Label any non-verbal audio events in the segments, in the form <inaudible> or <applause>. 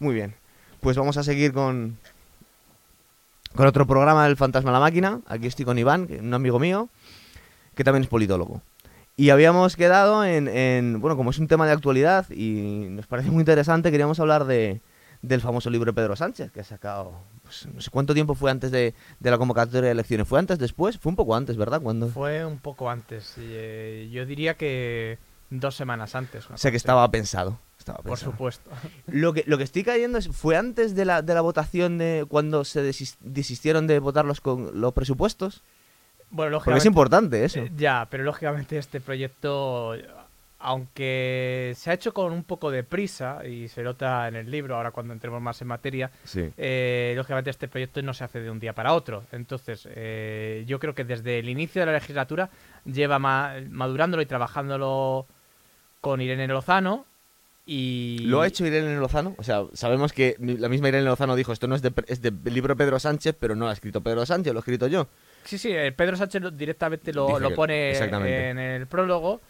Muy bien. Pues vamos a seguir con, con otro programa del Fantasma a la Máquina. Aquí estoy con Iván, que- un amigo mío, que también es politólogo. Y habíamos quedado en, en- bueno, como es un tema de actualidad y nos parece muy interesante, queríamos hablar de, del famoso libro de Pedro Sánchez, que ha sacado, pues, no sé cuánto tiempo fue antes de, de la convocatoria de elecciones. ¿Fue antes, después? Fue un poco antes, ¿verdad? Cuando... Fue un poco antes. y, eh, yo diría que dos semanas antes. O sea que estaba pensado. Estaba Por supuesto. Lo que, lo que estoy cayendo es, ¿fue antes de la, de la votación de cuando se desis- desistieron de votar los, con, los presupuestos? Bueno, Porque es lógicamente. importante eso. eh, Ya, pero lógicamente este proyecto, aunque se ha hecho con un poco de prisa y se nota en el libro, ahora cuando entremos más en materia, Sí. eh, lógicamente este proyecto no se hace de un día para otro. Entonces, eh, yo creo que desde el inicio de la legislatura lleva ma- madurándolo y trabajándolo con Irene Lozano. Y ¿Lo ha hecho Irene Lozano? O sea, sabemos que la misma Irene Lozano dijo, esto no es, de, es del libro de Pedro Sánchez, pero no lo ha escrito Pedro Sánchez, lo he escrito yo. Sí, sí, eh, Pedro Sánchez directamente lo, pone en el prólogo.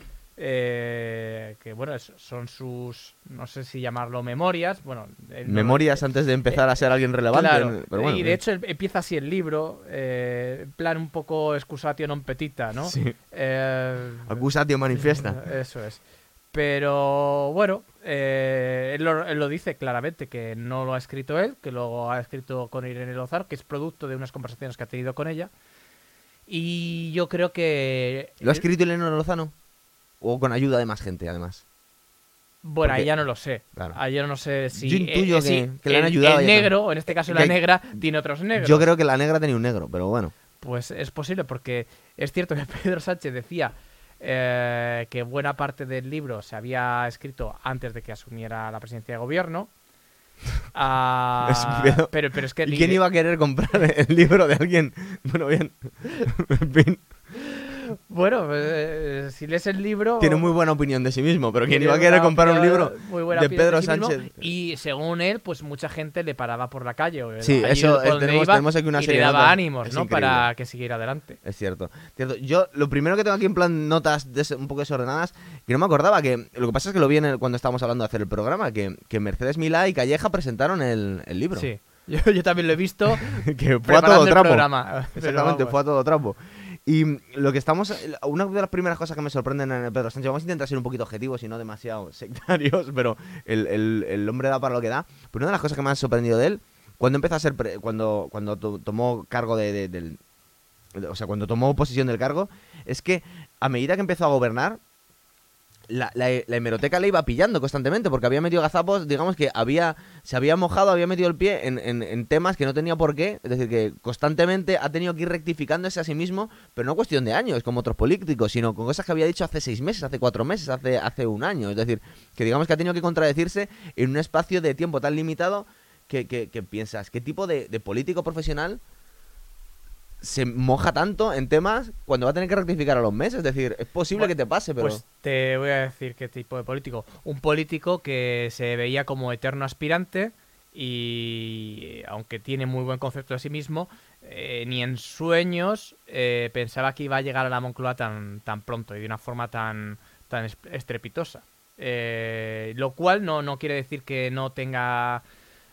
eh, que bueno, son sus, no sé si llamarlo memorias. Bueno, no- Memorias antes de empezar a ser alguien relevante. Claro, en- pero bueno, y de bien. hecho empieza así el libro, eh, plan un poco excusatio non petita, ¿no? Sí. Eh, Accusatio manifiesta. Eso es. Pero bueno, eh, él, lo, él lo dice claramente que no lo ha escrito él, que lo ha escrito con Irene Lozano, que es producto de unas conversaciones que ha tenido con ella. Y yo creo que. ¿Lo ha escrito Irene Lozano? ¿O con ayuda de más gente, además? Bueno, ahí ya no lo sé. Claro. Ahí yo no sé si. Yo intuyo eh, que- que le han ayudado El negro, o en este caso la hay- negra, tiene otros negros. Yo creo que la negra tenía un negro, pero bueno. Pues es posible, porque es cierto que <laughs> Pedro Sánchez decía eh, que buena parte del libro se había escrito antes de que asumiera la presidencia de gobierno. <laughs> Ah, pero, pero es que ¿Y quién iba a querer comprar el libro de alguien? <laughs> Bueno, bien. En <laughs> fin, Bueno, eh, si lees el libro. tiene muy buena opinión de sí mismo, pero ¿quién tiene iba a querer comprar un libro de Pedro mismo, Sánchez? Y según él, pues mucha gente le paraba por la calle. Sí, allí eso, eh, tenemos- iba, tenemos aquí una y serie le daba ánimos, Es ¿no? increíble. Para que siguiera adelante. Es cierto. Cierto. Yo lo primero que tengo aquí en plan notas des- un poco desordenadas, que no me acordaba, que lo que pasa es que lo vi en el- cuando estábamos hablando de hacer el programa, que, que Mercedes Milá y Calleja presentaron el, el libro. Sí. <laughs> Yo, yo también lo he visto. <laughs> que fue a todo trapo. programa. <laughs> Exactamente, fue a todo trapo. Y lo que estamos. Una de las primeras cosas que me sorprenden en Pedro Sánchez, vamos a intentar ser un poquito objetivos y no demasiado <laughs> sectarios, pero el, el- el hombre da para lo que da. Pero una de las cosas que me han sorprendido de él, cuando empezó a ser. pre- cuando, cuando to- tomó cargo de, de- del. O sea, cuando tomó posesión del cargo, es que a medida que empezó a gobernar, la, la- la hemeroteca le iba pillando constantemente porque había metido gazapos, digamos que había se había mojado, había metido el pie en, en- en temas que no tenía por qué, es decir, que constantemente ha tenido que ir rectificándose a sí mismo, pero no cuestión de años, como otros políticos, sino con cosas que había dicho hace seis meses, hace cuatro meses, hace, hace un año, es decir, que digamos que ha tenido que contradecirse en un espacio de tiempo tan limitado que, que- que piensas, ¿qué tipo de, de político profesional se moja tanto en temas cuando va a tener que rectificar a los meses? Es decir, es posible Bueno, que te pase, pero... Pues te voy a decir qué tipo de político. Un político que se veía como eterno aspirante y aunque tiene muy buen concepto de sí mismo, eh, ni en sueños eh, pensaba que iba a llegar a la Moncloa tan, tan pronto y de una forma tan, tan es- estrepitosa. Eh, lo cual no, no quiere decir que no tenga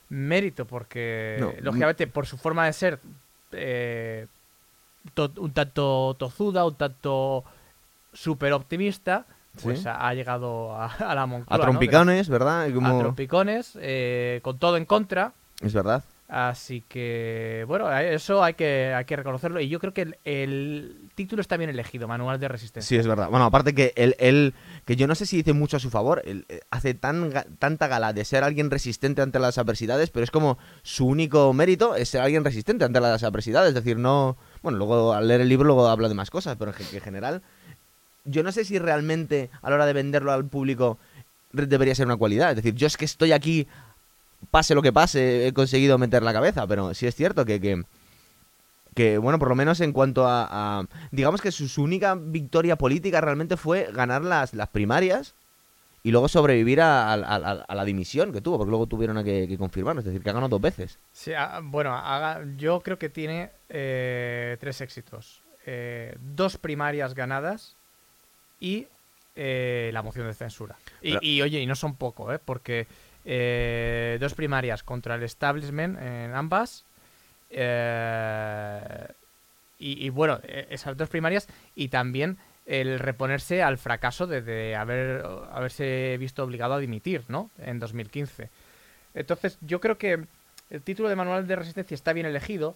mérito, porque No. lógicamente por su forma de ser eh, to- un tanto tozuda, un tanto súper optimista, pues Sí. ha, ha llegado a, a la Moncloa. A ¿no? trompicones, ¿verdad? A trompicones, eh, con todo en contra. Es verdad. Así que, bueno, eso hay que, hay que reconocerlo. Y yo creo que el, el título está bien elegido, Manual de Resistencia. Sí, es verdad. Bueno, aparte que él, él- que yo no sé si dice mucho a su favor, él eh, hace tan, tanta gala de ser alguien resistente ante las adversidades, pero es como su único mérito es ser alguien resistente ante las adversidades. Es decir, no... Bueno, luego al leer el libro luego habla de más cosas, pero en, general... Yo no sé si realmente a la hora de venderlo al público debería ser una cualidad. Es decir, yo es que estoy aquí, pase lo que pase, he conseguido meter la cabeza, pero sí es cierto que... que que bueno, por lo menos en cuanto a, a- digamos que su, su única victoria política realmente fue ganar las, las primarias y luego sobrevivir a, a- a- a la dimisión que tuvo, porque luego tuvieron que, que confirmarlo, es decir, que ha ganado dos veces. Sí, ah, bueno, haga- yo creo que tiene eh, tres éxitos. Eh, dos primarias ganadas y eh, la moción de censura. Y, Pero- y, oye, y no son poco, ¿eh? Porque dos primarias contra el establishment en ambas. y, y bueno, eh, esas dos primarias y también el reponerse al fracaso de, de haber, haberse visto obligado a dimitir, ¿no? En 2015. Entonces, yo creo que el título de Manual de Resistencia está bien elegido,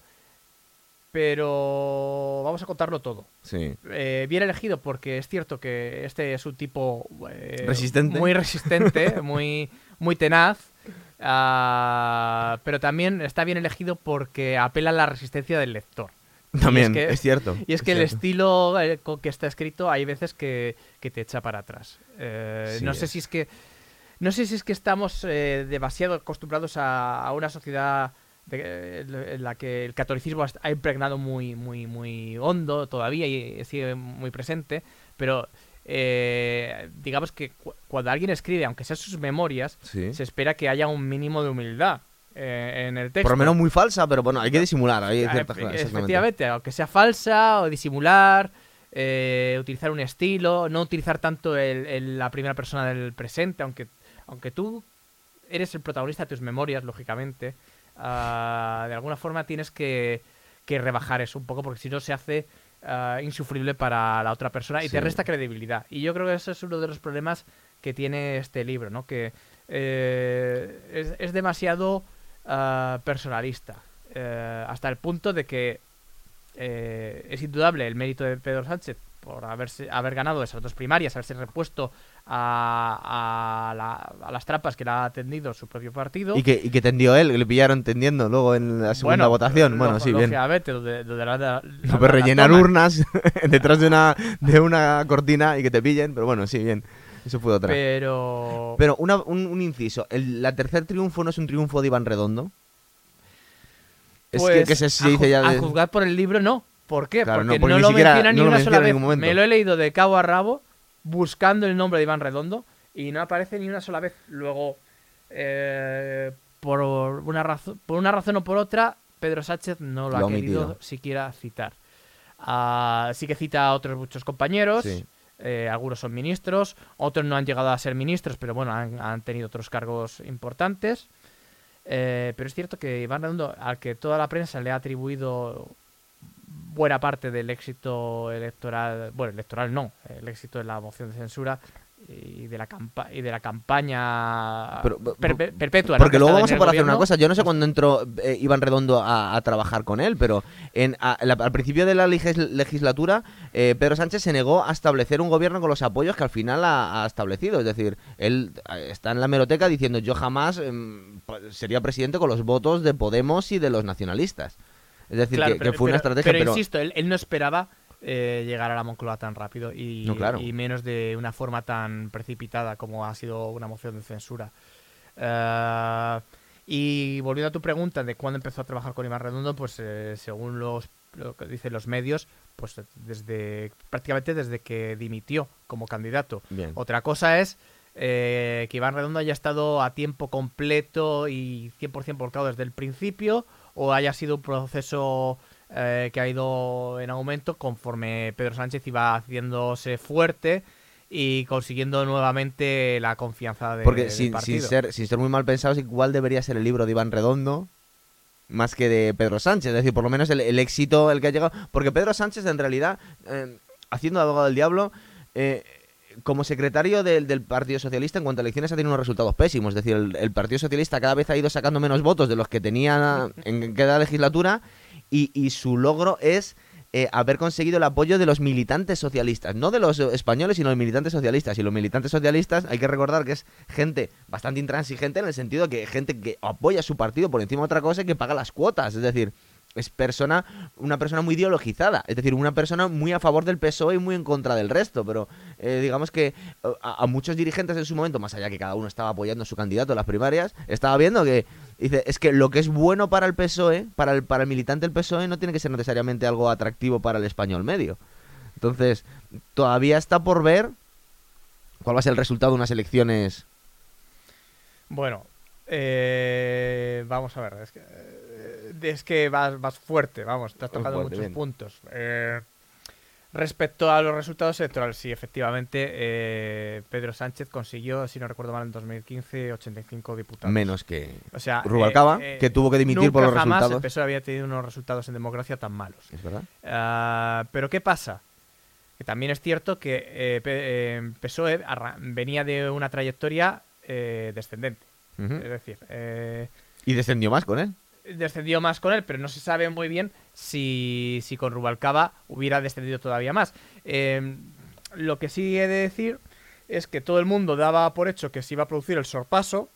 pero vamos a contarlo todo. Sí. Eh, bien elegido porque es cierto que este es un tipo eh, Resistente. muy resistente, <laughs> muy, muy tenaz, ah, pero también está bien elegido porque apela a la resistencia del lector. También, que- es cierto. Y es que el estilo eh, con que está escrito hay veces que, que te echa para atrás. Eh, Sí, no sé es. si es que no sé si es que estamos eh, demasiado acostumbrados a, a una sociedad de- en la que el catolicismo ha impregnado muy muy muy hondo todavía y sigue muy presente, pero eh, digamos que cu- cuando alguien escribe, aunque sea sus memorias, Sí. se espera que haya un mínimo de humildad eh, en el texto. Por lo menos muy falsa, pero bueno, hay que disimular. Hay Ah, ciertas cosas, exactamente. Efectivamente, aunque sea falsa o disimular, eh, utilizar un estilo, no utilizar tanto el- el- la primera persona del presente, aunque, aunque tú eres el protagonista de tus memorias, lógicamente, ah, de alguna forma tienes que, que rebajar eso un poco, porque si no se hace ah, insufrible para la otra persona y te resta credibilidad. Y yo creo que eso es uno de los problemas que tiene este libro, ¿no? Que eh, es, es demasiado ah, personalista. eh, hasta el punto de que eh, es indudable el mérito de Pedro Sánchez por haberse, haber ganado esas dos primarias, haberse repuesto a, a la- a las trampas que le ha atendido su propio partido. Y que, y que tendió él, que le pillaron tendiendo luego en la segunda Bueno, votación. Bueno, lo- sí, bien. lógicamente, donde, donde la- la- la- Pero la rellenar urnas <laughs> detrás de una, de una cortina y que te pillen, pero bueno, sí, bien. Eso fue otra. Pero... Pero una- un, un inciso. El, la tercer triunfo no es un triunfo de Iván Redondo. Es que, Pues, que se, se a dice ya A de- juzgar por el libro, no. ¿Por qué? Claro, no, porque, porque no ni lo siquiera- menciona ni no una menciona sola vez. Me lo he leído de cabo a rabo buscando el nombre de Iván Redondo y no aparece ni una sola vez. Luego, eh, por una razón, por una razón o por otra, Pedro Sánchez no lo, Lo ha querido siquiera citar. Ah, sí que cita a otros muchos compañeros. Sí. Eh, algunos son ministros, otros no han llegado a ser ministros, pero bueno, han, tenido otros cargos importantes. Eh, pero es cierto que Iván Redondo, al que toda la prensa le ha atribuido buena parte del éxito electoral, bueno, electoral no, el éxito de la moción de censura y de la campa y de la campaña Pero- perpetua. Porque que luego vamos a poder hacer una cosa. Yo no sé cuándo entró eh, Iván Redondo a, a trabajar con él, pero en, a- la- al principio de la legislatura, eh, Pedro Sánchez se negó a establecer un gobierno con los apoyos que al final ha, ha establecido. Es decir, él eh, está en la meroteca diciendo yo jamás em, sería presidente con los votos de Podemos y de los nacionalistas. Es decir, Claro, que, pero- que fue una estrategia, pero, pero, insisto, él, él no esperaba eh, llegar a la Moncloa tan rápido y, No, claro. y menos de una forma tan precipitada como ha sido una moción de censura. Eh, y volviendo a tu pregunta de cuándo empezó a trabajar con Iván Redondo, pues eh, según los, lo que dicen los medios, pues desde prácticamente desde que dimitió como candidato. Bien. Otra cosa es eh, que Iván Redondo haya estado a tiempo completo y 100% volcado desde el principio o haya sido un proceso eh, que ha ido en aumento conforme Pedro Sánchez iba haciéndose fuerte y consiguiendo nuevamente la confianza de, Porque del sin, sin partido. ser, sin ser muy mal pensados, igual debería ser el libro de Iván Redondo más que de Pedro Sánchez. Es decir, por lo menos el, el éxito el que ha llegado. Porque Pedro Sánchez, en realidad, eh, haciendo de abogado del diablo, eh, como secretario del, del Partido Socialista, en cuanto a elecciones, ha tenido unos resultados pésimos. Es decir, el, el Partido Socialista cada vez ha ido sacando menos votos de los que tenía en cada legislatura y, su logro es eh, haber conseguido el apoyo de los militantes socialistas, no de los españoles, sino de los militantes socialistas. Y los militantes socialistas, hay que recordar que es gente bastante intransigente en el sentido que gente que apoya a su partido por encima de otra cosa y que paga las cuotas. Es decir, es persona, una persona muy ideologizada, es decir, una persona muy a favor del PSOE y muy en contra del resto, pero eh, digamos que eh, a, a muchos dirigentes en su momento, más allá que cada uno estaba apoyando a su candidato en las primarias, estaba viendo que dice, es que lo que es bueno para el PSOE, para el, para el militante del PSOE, no tiene que ser necesariamente algo atractivo para el español medio. Entonces, todavía está por ver cuál va a ser el resultado de unas elecciones. Bueno, eh, vamos a ver, es que, eh, es que vas, vas fuerte, vamos, te has tocado fuerte, muchos bien. puntos. Eh, Respecto a los resultados electorales, sí, efectivamente, eh, Pedro Sánchez consiguió, si no recuerdo mal, en 2015 85 diputados. Menos que O sea, Rubalcaba, eh, eh, que tuvo que dimitir por los jamás resultados. el PSOE había tenido unos resultados en democracia tan malos. ¿Es verdad? Ah, pero ¿qué pasa? Que también es cierto que eh, eh, PSOE arra- venía de una trayectoria eh, descendente. Es decir, eh, Y descendió más con él. Descendió más con él, pero no se sabe muy bien si, si con Rubalcaba hubiera descendido todavía más. Eh, lo que sí he de decir es que todo el mundo daba por hecho que se iba a producir el sorpaso.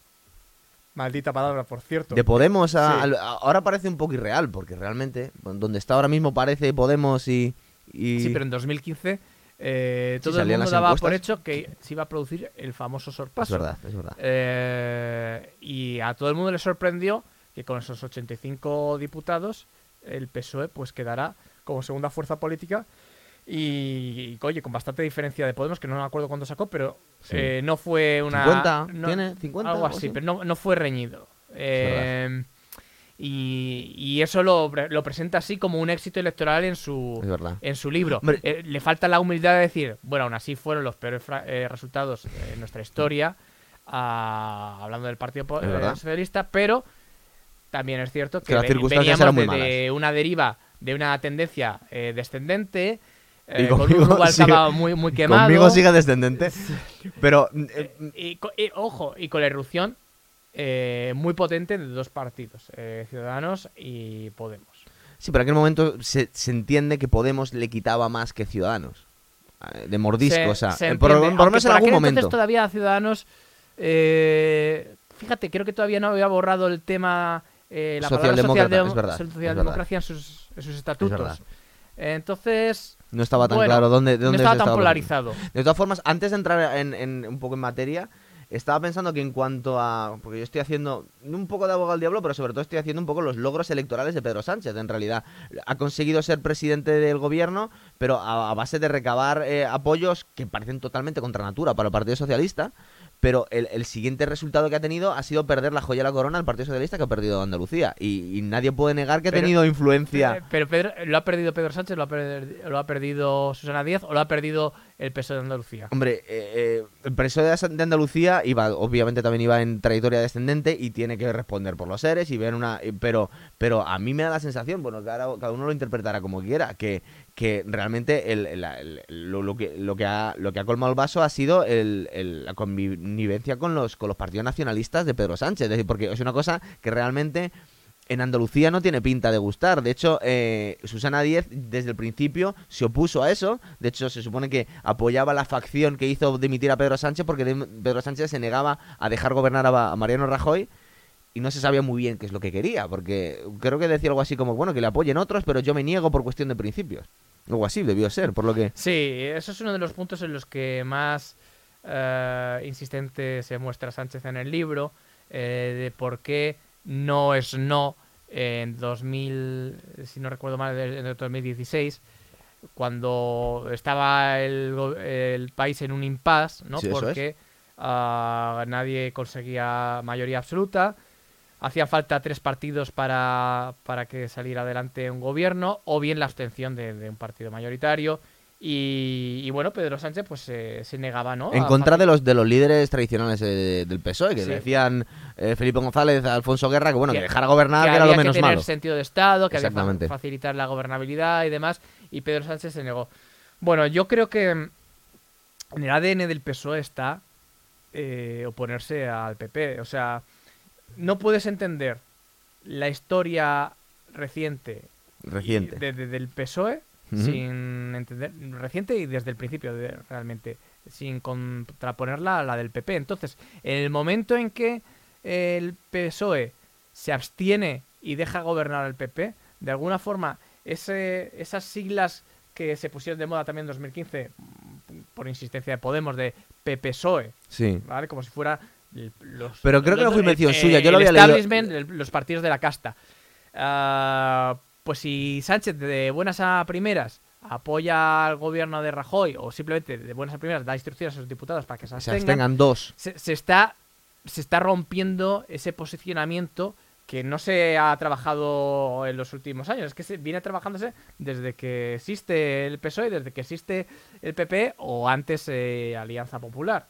Maldita palabra, por cierto. De Podemos a, Sí. al- a- ahora parece un poco irreal, porque realmente, donde está ahora mismo parece Podemos y. y- Sí, pero en 2015 eh, Sí, todo el mundo daba por hecho que se iba a producir el famoso Es sorpaso. verdad, es verdad. Eh, y a todo el mundo le sorprendió que con esos 85 diputados el PSOE pues quedará como segunda fuerza política y, y, oye, con bastante diferencia de Podemos, que no me acuerdo cuánto sacó, pero Sí. eh, no fue una... 50, no- ¿tiene? 50 Algo o así, pero no, no fue reñido. Eh, y, y eso lo, lo presenta así como un éxito electoral en su, en su libro. Hombre. Eh, le falta la humildad de decir, bueno, aún así fueron los peores fra- eh, resultados en nuestra historia, ah, hablando del Partido eh, Socialista, pero también es cierto que, Que las circunstancias veníamos eran muy de, de una deriva, de una tendencia eh, descendente, Y eh, con un conmigo sigue- muy, muy quemado. Conmigo sigue descendente. Pero. eh, y, co- y, ojo, y con la irrupción muy potente de dos partidos, Ciudadanos y Podemos. Sí, pero en aquel momento se, se entiende que Podemos le quitaba más que Ciudadanos. De mordisco, Se- o sea, se por, por menos en algún momento. todavía Ciudadanos. eh, fíjate, creo que todavía no había borrado el tema. Eh, la palabra es socialdemocracia en sus, en sus estatutos. Entonces, No estaba tan bueno, claro dónde, de no dónde se estaba tan estaba polarizado. De todas formas, antes de entrar en, en- un poco en materia, estaba pensando que en cuanto a. Porque yo estoy haciendo un poco de abogado al diablo, pero sobre todo estoy haciendo un poco los logros electorales de Pedro Sánchez. En realidad, ha conseguido ser presidente del gobierno, pero a, a base de recabar eh, apoyos que parecen totalmente contra natura para el Partido Socialista. Pero el, el siguiente resultado que ha tenido ha sido perder la joya de la corona al Partido Socialista que ha perdido Andalucía. Y, y nadie puede negar que ha tenido influencia. Pero Pedro, ¿lo ha perdido Pedro Sánchez, lo ha, perdi- lo ha perdido Susana Díaz o lo ha perdido el PSOE de Andalucía? Hombre, eh, eh, el PSOE de Andalucía iba, obviamente también iba en trayectoria descendente y tiene que responder por los seres y ver una, pero, pero a mí me da la sensación, bueno, cada, cada uno lo interpretará como quiera, que, que realmente el, lo, lo que, lo que ha, lo que ha colmado el vaso ha sido la connivencia con los, con los partidos nacionalistas de Pedro Sánchez, es decir, porque es una cosa que realmente en Andalucía no tiene pinta de gustar. De hecho, eh, Susana Díez desde el principio se opuso a eso. De hecho, se supone que apoyaba la facción que hizo dimitir a Pedro Sánchez porque Pedro Sánchez se negaba a dejar gobernar a, a Mariano Rajoy y no se sabía muy bien qué es lo que quería. Porque creo que decía algo así como, bueno, que le apoyen otros, pero yo me niego por cuestión de principios. Algo así debió ser, por lo que... Sí, eso es uno de los puntos en los que más eh, insistente se muestra Sánchez en el libro, eh, de por qué no es no en 2000, si no recuerdo mal, en el 2016, cuando estaba el, el país en un impasse, ¿no? Sí, Porque ah, nadie conseguía mayoría absoluta. Hacían falta tres partidos para, para que saliera adelante un gobierno, o bien la abstención de, de un partido mayoritario. Y, y bueno, Pedro Sánchez pues se- se negaba, ¿no? En A contra de los de los líderes tradicionales eh, del PSOE, que Sí. decían eh, Felipe González, Alfonso Guerra, que bueno, que, Que- dejara gobernar que que era lo menos que tener malo. sentido de Estado, que había que facilitar la gobernabilidad y demás, y Pedro Sánchez se negó. Bueno, yo creo que mm, en el ADN del PSOE está eh, oponerse al PP. O sea, no puedes entender la historia reciente, Reciente. de- de- del PSOE Sin entender reciente y desde el principio de- realmente sin contraponerla a la del PP entonces en el momento en que el PSOE se abstiene y deja gobernar al PP de alguna forma ese, esas siglas que se pusieron de moda también en 2015 mm, por insistencia de Podemos de PPSOE Sí. ¿vale? Como si fuera los... Pero creo que no fue invención suya, yo lo había leído- el- los partidos de la casta. Ah, pues si Sánchez de buenas a primeras apoya al gobierno de Rajoy o simplemente de buenas a primeras da instrucciones a sus diputados para que se Se abstengan, abstengan dos. se, se está, se está rompiendo ese posicionamiento que no se ha trabajado en los últimos años, es que se viene trabajándose desde que existe el PSOE, desde que existe el PP o antes eh, Alianza Popular.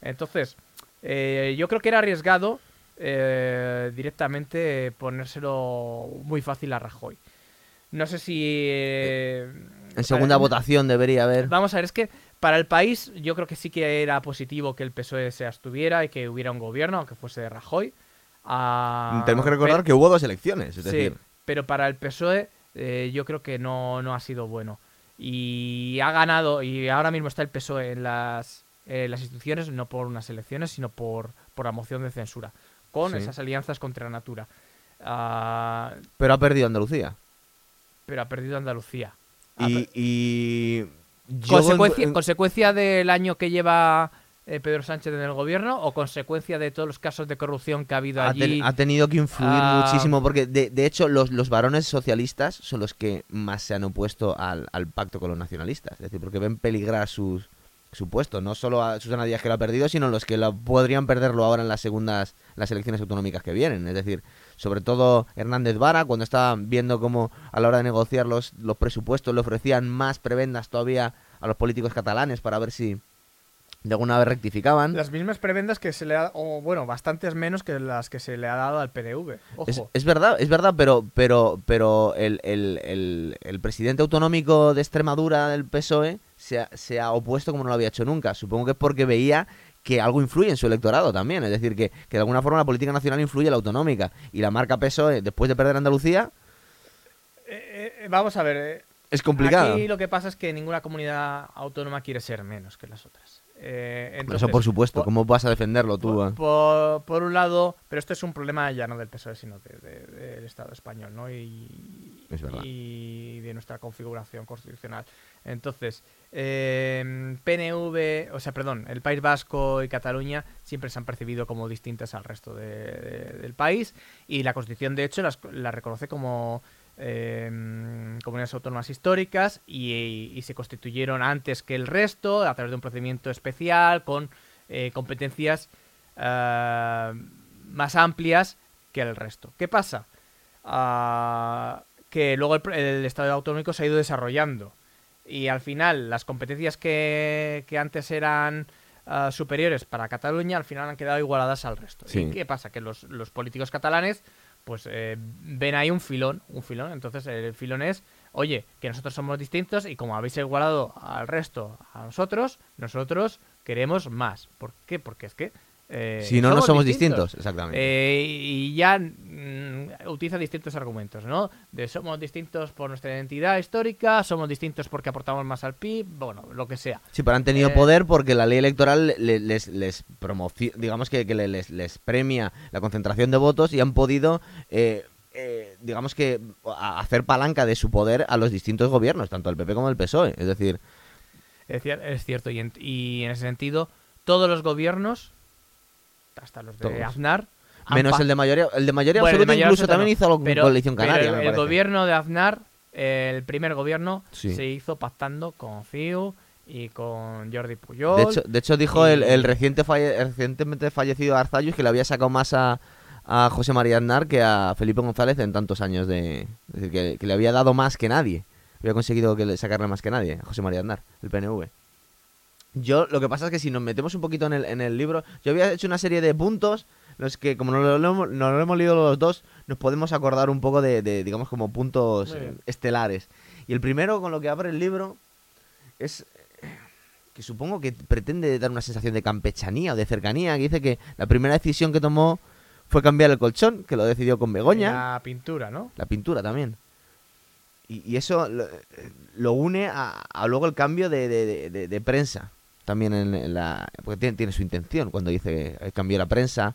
Entonces, eh, yo creo que era arriesgado eh, directamente ponérselo muy fácil a Rajoy. No sé si... eh, En segunda para- votación debería haber. Vamos a ver, es que para el país yo creo que sí que era positivo que el PSOE se abstuviera y que hubiera un gobierno, aunque fuese de Rajoy. Ah, Tenemos que recordar pe- que hubo dos elecciones, es sí, decir, pero para el PSOE eh, yo creo que no, no ha sido bueno. Y ha ganado, y ahora mismo está el PSOE en las, las instituciones, no por unas elecciones, sino por, por la moción de censura, con Sí. esas alianzas contra Natura. Ah, pero ha perdido Andalucía. Pero ha perdido Andalucía. Ha Y, per- y yo ¿Consecuencia, en- ¿Consecuencia del año que lleva eh, Pedro Sánchez en el gobierno o consecuencia de todos los casos de corrupción que ha habido ha, allí? ten- ha tenido que influir Ah. muchísimo porque de, de hecho los, los varones socialistas son los que más se han opuesto al, al pacto con los nacionalistas, es decir, porque ven peligrar sus, su puesto, no solo a Susana Díaz que lo ha perdido, sino los que lo, podrían perderlo ahora en las segundas las elecciones autonómicas que vienen, es decir, sobre todo Hernández Vara cuando estaba viendo cómo a la hora de negociar los, los presupuestos le ofrecían más prebendas todavía a los políticos catalanes para ver si de alguna vez rectificaban. Las mismas prebendas que se le ha o bueno, bastantes menos que las que se le ha dado al PDV. Ojo. Es, es verdad, es verdad, pero pero pero el, el- el- el presidente autonómico de Extremadura del PSOE se ha, se ha opuesto como no lo había hecho nunca. Supongo que es porque veía que algo influye en su electorado también. Es decir, que, que de alguna forma la política nacional influye en la autonómica. Y la marca PSOE, después de perder Andalucía, Eh, eh, vamos a ver. eh, es complicado. Aquí lo que pasa es que ninguna comunidad autónoma quiere ser menos que las otras. Eh, entonces, Eso por supuesto. por- ¿Cómo vas a defenderlo tú? Por, eh? por- por un lado, pero esto es un problema ya no del PSOE, sino de- de- del Estado español, ¿no? Y, Es y de nuestra configuración constitucional. Entonces, eh, PNV, o sea, perdón, el País Vasco y Cataluña siempre se han percibido como distintas al resto de- de- del país y la Constitución, de hecho, las, la reconoce como eh, comunidades autónomas históricas y, y se constituyeron antes que el resto a través de un procedimiento especial con eh, competencias eh, más amplias que el resto. ¿Qué pasa? Ah, que luego el, el Estado autonómico se ha ido desarrollando y al final las competencias que, que antes eran ah, superiores para Cataluña al final han quedado igualadas al resto. Sí. ¿Y qué pasa? Que los, los políticos catalanes pues eh, ven ahí un filón, un filón. Entonces el filón es, oye, que nosotros somos distintos y como habéis igualado al resto a nosotros, nosotros queremos más. ¿Por qué? Porque es que... eh, si no, no somos distintos. Exactamente. eh, y ya mm, utiliza distintos argumentos, ¿no? De somos distintos por nuestra identidad histórica, somos distintos porque aportamos más al PIB, bueno, lo que sea. Sí, pero han tenido Eh, poder porque la ley electoral le- les, les promociona, digamos que, que le- les, les premia la concentración de votos y han podido, digamos que, hacer palanca de su poder a los distintos gobiernos, tanto el PP como el PSOE. Es decir, es cierto, y en, y en ese sentido, todos los gobiernos, hasta los de Todos. Aznar, han menos pa- el de mayoría, el de mayoría Bueno, el de absoluta mayoría incluso absoluta también no, hizo algo con pero- coalición pero canaria. el, me el parece. gobierno de Aznar, eh, el primer gobierno, Sí. se hizo pactando con CIU y con Jordi Puyol. De hecho, de hecho dijo el, reciente falle- el recientemente fallecido Arzayus que le había sacado más a, a José María Aznar que a Felipe González en tantos años de... Es decir, que, que le había dado más que nadie. Había conseguido que le sacarle más que nadie a José María Aznar, el PNV. Yo, lo que pasa es que si nos metemos un poquito en el, en el libro, yo había hecho una serie de puntos, los que como no lo, no lo hemos leído los dos, nos podemos acordar un poco de, de, digamos, como puntos estelares. Y el primero con lo que abre el libro es que supongo que pretende dar una sensación de campechanía o de cercanía, que dice que la primera decisión que tomó fue cambiar el colchón, que lo decidió con Begoña, La pintura, ¿no? la pintura también. Y, y eso lo, lo une a, a luego el cambio de, de- de- de- de prensa, también en, la... porque tiene, tiene su intención cuando dice que cambió la prensa.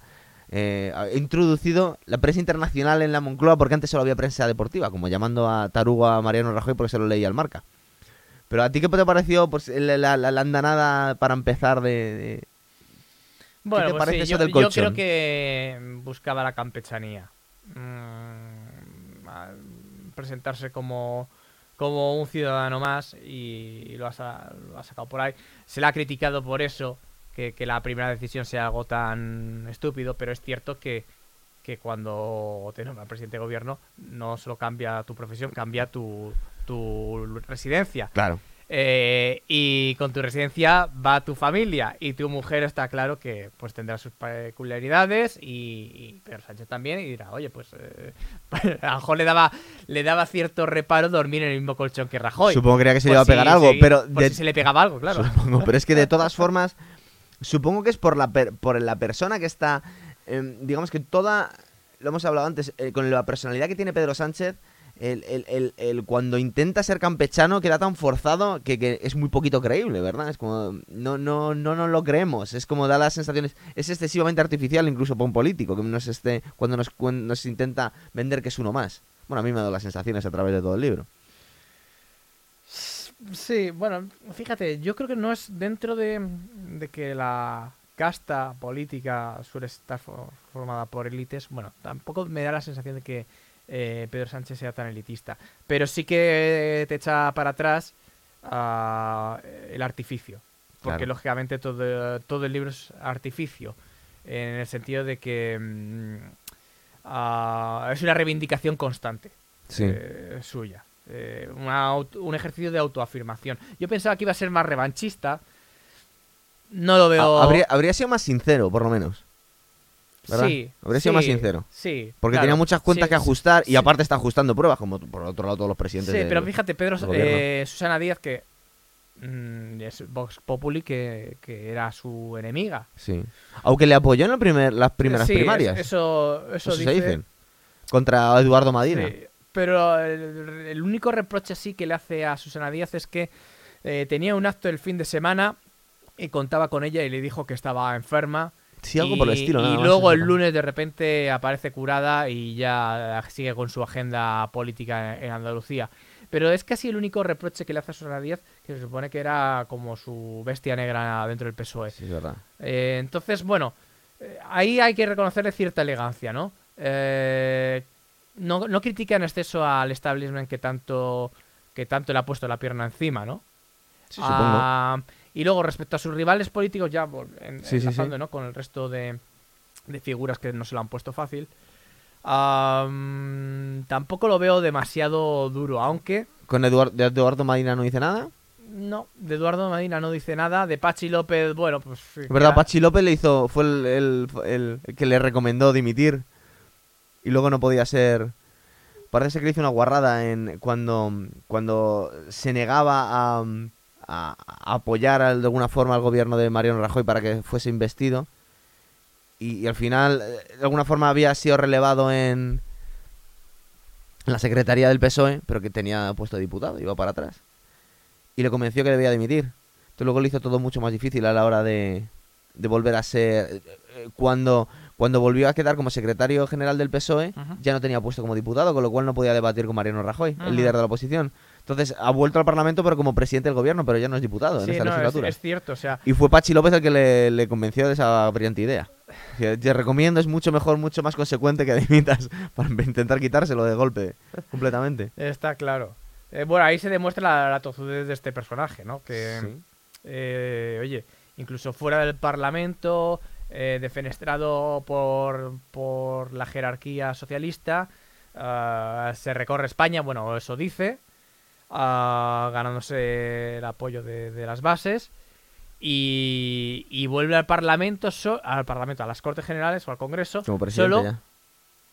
Eh, ha introducido la prensa internacional en la Moncloa porque antes solo había prensa deportiva, como llamando a Tarugo a Mariano Rajoy porque se lo leía al marca. Pero a ti qué te pareció pues, la, la- la- la andanada para empezar de, de- Bueno, te pues parece sí, eso yo, del yo creo que buscaba la campechanía. Mm, presentarse como, como un ciudadano más y lo ha, sacado por ahí. Se le ha criticado por eso, que, que la primera decisión sea algo tan estúpido, pero es cierto que, que cuando te nombran presidente de gobierno no solo cambia tu profesión, cambia tu, tu residencia. Claro. Eh, y con tu residencia va tu familia y tu mujer está claro que pues tendrá sus peculiaridades y, y Pedro Sánchez también y dirá, oye, pues eh, <laughs> a lo mejor le daba, le daba cierto reparo dormir en el mismo colchón que Rajoy. Supongo que creía que se le iba a si- pegar algo, si- pero de- si se le pegaba algo, claro. Supongo, pero es que de todas <laughs> formas, supongo que es por la, per- por la persona que está, em, digamos que toda, lo hemos hablado antes, eh, con la personalidad que tiene Pedro Sánchez, el, el- el- el cuando intenta ser campechano queda tan forzado que, que es muy poquito creíble, ¿verdad? Es como, no, no, no nos lo creemos, es como da las sensaciones, es excesivamente artificial incluso para un político, que nos esté, cuando nos, cuen- nos intenta vender que es uno más. Bueno, a mí me ha dado las sensaciones a través de todo el libro. Sí, bueno, fíjate, yo creo que no es dentro de, de que la casta política suele estar fo- formada por élites, bueno, tampoco me da la sensación de que eh, Pedro Sánchez sea tan elitista, pero sí que te echa para atrás ah, el artificio, porque Claro. lógicamente todo, todo el libro es artificio, en el sentido de que mm, ah, es una reivindicación constante eh, suya. Eh, una un ejercicio de autoafirmación. Yo pensaba que iba a ser más revanchista. No lo veo. Ha- Habría, habría sido más sincero, por lo menos. ¿Verdad? Sí. Habría sido más sincero. Sí. Porque claro. tenía muchas cuentas Sí, que ajustar y aparte está ajustando pruebas, como por otro lado todos los presidentes. Sí, de- pero fíjate, Pedro, eh, Susana Díaz, que mm, es Vox Populi, que, que era su enemiga. Sí. Aunque le apoyó en el primer, las primeras primarias. es- Eso, eso, Eso dice, se dicen. Contra Eduardo Madina. Pero el, el único reproche así que le hace a Susana Díaz es que eh, tenía un acto el fin de semana y contaba con ella y le dijo que estaba enferma. Sí, algo por el Y- estilo. nada Y más, luego el lunes de repente aparece curada y ya sigue con su agenda política en, en Andalucía. Pero es casi el único reproche que le hace a Susana Díaz, que se supone que era como su bestia negra dentro del PSOE. Sí, es verdad. Eh, entonces, bueno, eh, ahí hay que reconocerle cierta elegancia, ¿no? Eh, no, no critica en exceso al establishment que tanto, que tanto le ha puesto la pierna encima, ¿no? Sí, supongo. Ah, y luego, respecto a sus rivales políticos, ya en- Sí, sí, enlazando, sí. ¿no? con el resto de, de figuras que no se lo han puesto fácil, tampoco lo veo demasiado duro, aunque Con Eduardo, de Eduardo Madina no dice nada. no, de Eduardo Medina no dice nada, de Pachi López, bueno, pues... Es verdad, Pachi López le hizo, fue el, el- el- el que le recomendó dimitir. Y luego no podía ser. Parece que le hizo una guarrada en cuando, cuando se negaba a, a- a apoyar al- de alguna forma al gobierno de Mariano Rajoy para que fuese investido. Y, y al final, eh, de alguna forma, había sido relevado en, la secretaría del PSOE, pero que tenía puesto de diputado, iba para atrás. Y le convenció que debía dimitir. Entonces luego le hizo todo mucho más difícil a la hora de, de volver a ser... eh, eh, Cuando, cuando volvió a quedar como secretario general del PSOE, ya no tenía puesto como diputado, con lo cual no podía debatir con Mariano Rajoy, el líder de la oposición. Entonces ha vuelto al Parlamento, pero como presidente del gobierno, pero ya no es diputado en esta no, es, legislatura. es cierto, o sea, Y fue Pachi López el que le, le convenció de esa brillante idea. Te recomiendo, es mucho mejor, mucho más consecuente que <laughs> dimitas para intentar quitárselo de golpe completamente. está claro. Eh, bueno, ahí se demuestra la, la tozudez de este personaje, ¿no? Que, Sí. eh, oye, incluso fuera del Parlamento, eh, defenestrado por, por la jerarquía socialista, ah, se recorre España, bueno, eso dice, ganándose el apoyo de, de las bases. Y, y vuelve al Parlamento, so- al Parlamento, a las Cortes Generales o al Congreso, Como solo ya.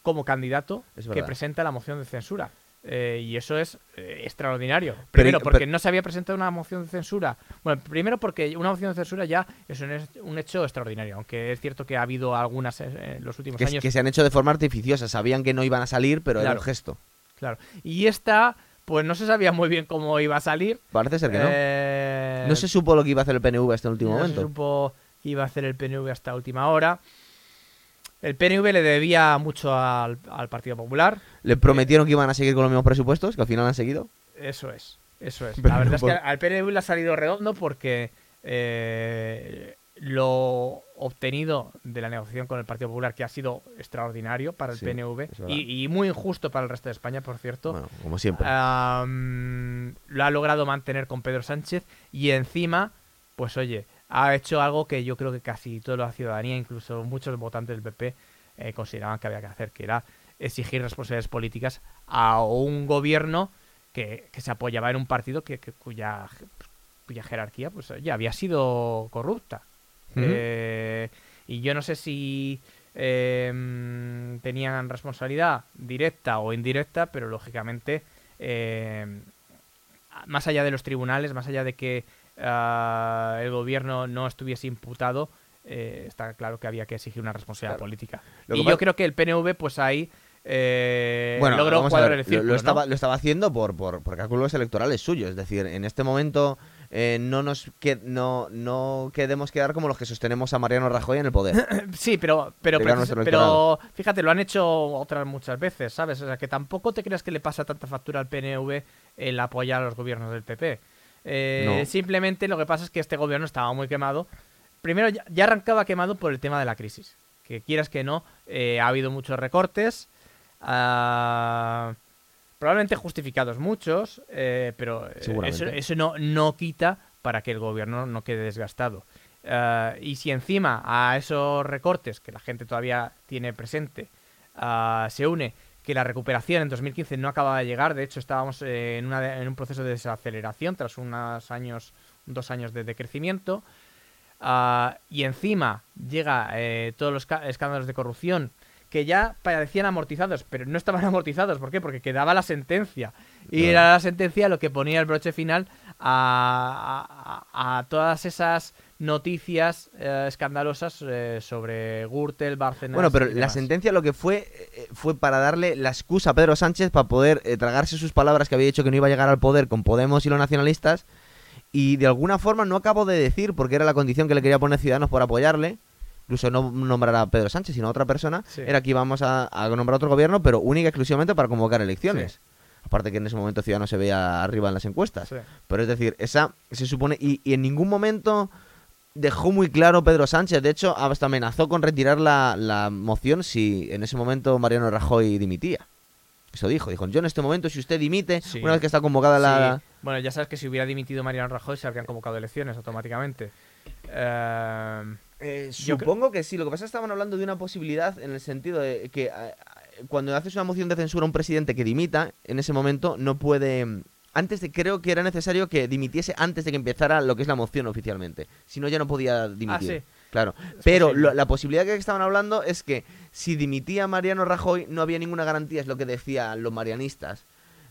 como candidato que presenta la moción de censura. Eh, y eso es eh, extraordinario. Primero, pero- porque no se había presentado una moción de censura. Bueno, primero porque una moción de censura ya es un, hecho extraordinario. Aunque es cierto que ha habido algunas eh, en los últimos Que, años. que se han hecho de forma artificiosa. Sabían que no iban a salir, pero era un gesto. Claro. Y esta, pues no se sabía muy bien cómo iba a salir. Parece ser que no. Eh, No se supo lo que iba a hacer el PNV hasta el último no se momento. supo que iba a hacer el PNV hasta última hora. El PNV le debía mucho al, al Partido Popular. Le prometieron que iban a seguir con los mismos presupuestos, que al final han seguido. Eso es, eso es. Pero la verdad es por- que al PNV le ha salido redondo porque eh, lo obtenido de la negociación con el Partido Popular, que ha sido extraordinario para el Sí, PNV y, y muy injusto para el resto de España, por cierto, Bueno, como siempre. lo ha logrado mantener con Pedro Sánchez y encima, pues oye, ha hecho algo que yo creo que casi toda la ciudadanía, incluso muchos votantes del PP, eh, consideraban que había que hacer, que era exigir responsabilidades políticas a un gobierno que, que se apoyaba en un partido que, que- cuya, cuya jerarquía pues ya había sido corrupta. Eh, y yo no sé si eh, tenían responsabilidad directa o indirecta, pero lógicamente, eh, más allá de los tribunales, más allá de que ah, el gobierno no estuviese imputado, eh, está claro que había que exigir una responsabilidad Claro. política. Y yo creo que el PNV, pues ahí eh, Bueno, logró vamos a ver, el lo- círculo, lo, ¿no? estaba, lo estaba haciendo por, por, por cálculos electorales suyos. Es decir, en este momento eh, no nos que, no, no queremos quedar como los que sostenemos a Mariano Rajoy en el poder. <clears throat> Sí, pero, pero, pero fíjate, lo han hecho otras muchas veces, ¿sabes? O sea, que tampoco te creas que le pasa tanta factura al PNV el apoyar a los gobiernos del PP. Eh, No. Simplemente lo que pasa es que este gobierno estaba muy quemado. Primero, ya, ya arrancaba quemado por el tema de la crisis. Que quieras que no, eh, ha habido muchos recortes. ah, probablemente justificados muchos, eh, pero eh, eso, eso no, no quita para que el gobierno no quede desgastado. Eh, y si encima a esos recortes que la gente todavía tiene presente ah, se une que la recuperación en 2015 no acababa de llegar, de hecho estábamos eh, en, una de- en un proceso de desaceleración tras unos años, dos años de decrecimiento, ah, y encima llega eh, todos los escándalos de corrupción que ya parecían amortizados, pero no estaban <laughs> amortizados, ¿por qué? Porque quedaba la sentencia. Y Claro. era la sentencia lo que ponía el broche final a, a- a todas esas noticias eh, escandalosas eh, sobre Gürtel, Bárcenas Bueno, pero la sentencia lo que fue eh, fue para darle la excusa a Pedro Sánchez para poder tragarse sus palabras que había dicho que no iba a llegar al poder con Podemos y los nacionalistas y de alguna forma no acabo de decir porque era la condición que le quería poner Ciudadanos por apoyarle incluso no nombrar a Pedro Sánchez sino a otra persona Sí. era que íbamos a, a nombrar otro gobierno pero única y exclusivamente para convocar elecciones aparte que en ese momento Ciudadanos se veía arriba en las encuestas Sí. pero es decir, esa se supone. Y, y en ningún momento dejó muy claro Pedro Sánchez. De hecho, hasta amenazó con retirar la, la moción si en ese momento Mariano Rajoy dimitía. Eso dijo. Dijo: Yo en este momento, si usted dimite, Sí. una vez que está convocada la. Bueno, ya sabes que si hubiera dimitido Mariano Rajoy se habrían convocado elecciones automáticamente. Eh, Eh, supongo que sí. Lo que pasa es que estaban hablando de una posibilidad en el sentido de que eh, cuando haces una moción de censura a un presidente que dimita, en ese momento no puede. Antes de, creo que era necesario que dimitiese antes de que empezara lo que es la moción oficialmente. Si no, ya no podía dimitir. Ah, sí. Claro. Pero lo- la posibilidad que estaban hablando es que si dimitía Mariano Rajoy, no había ninguna garantía, es lo que decían los marianistas,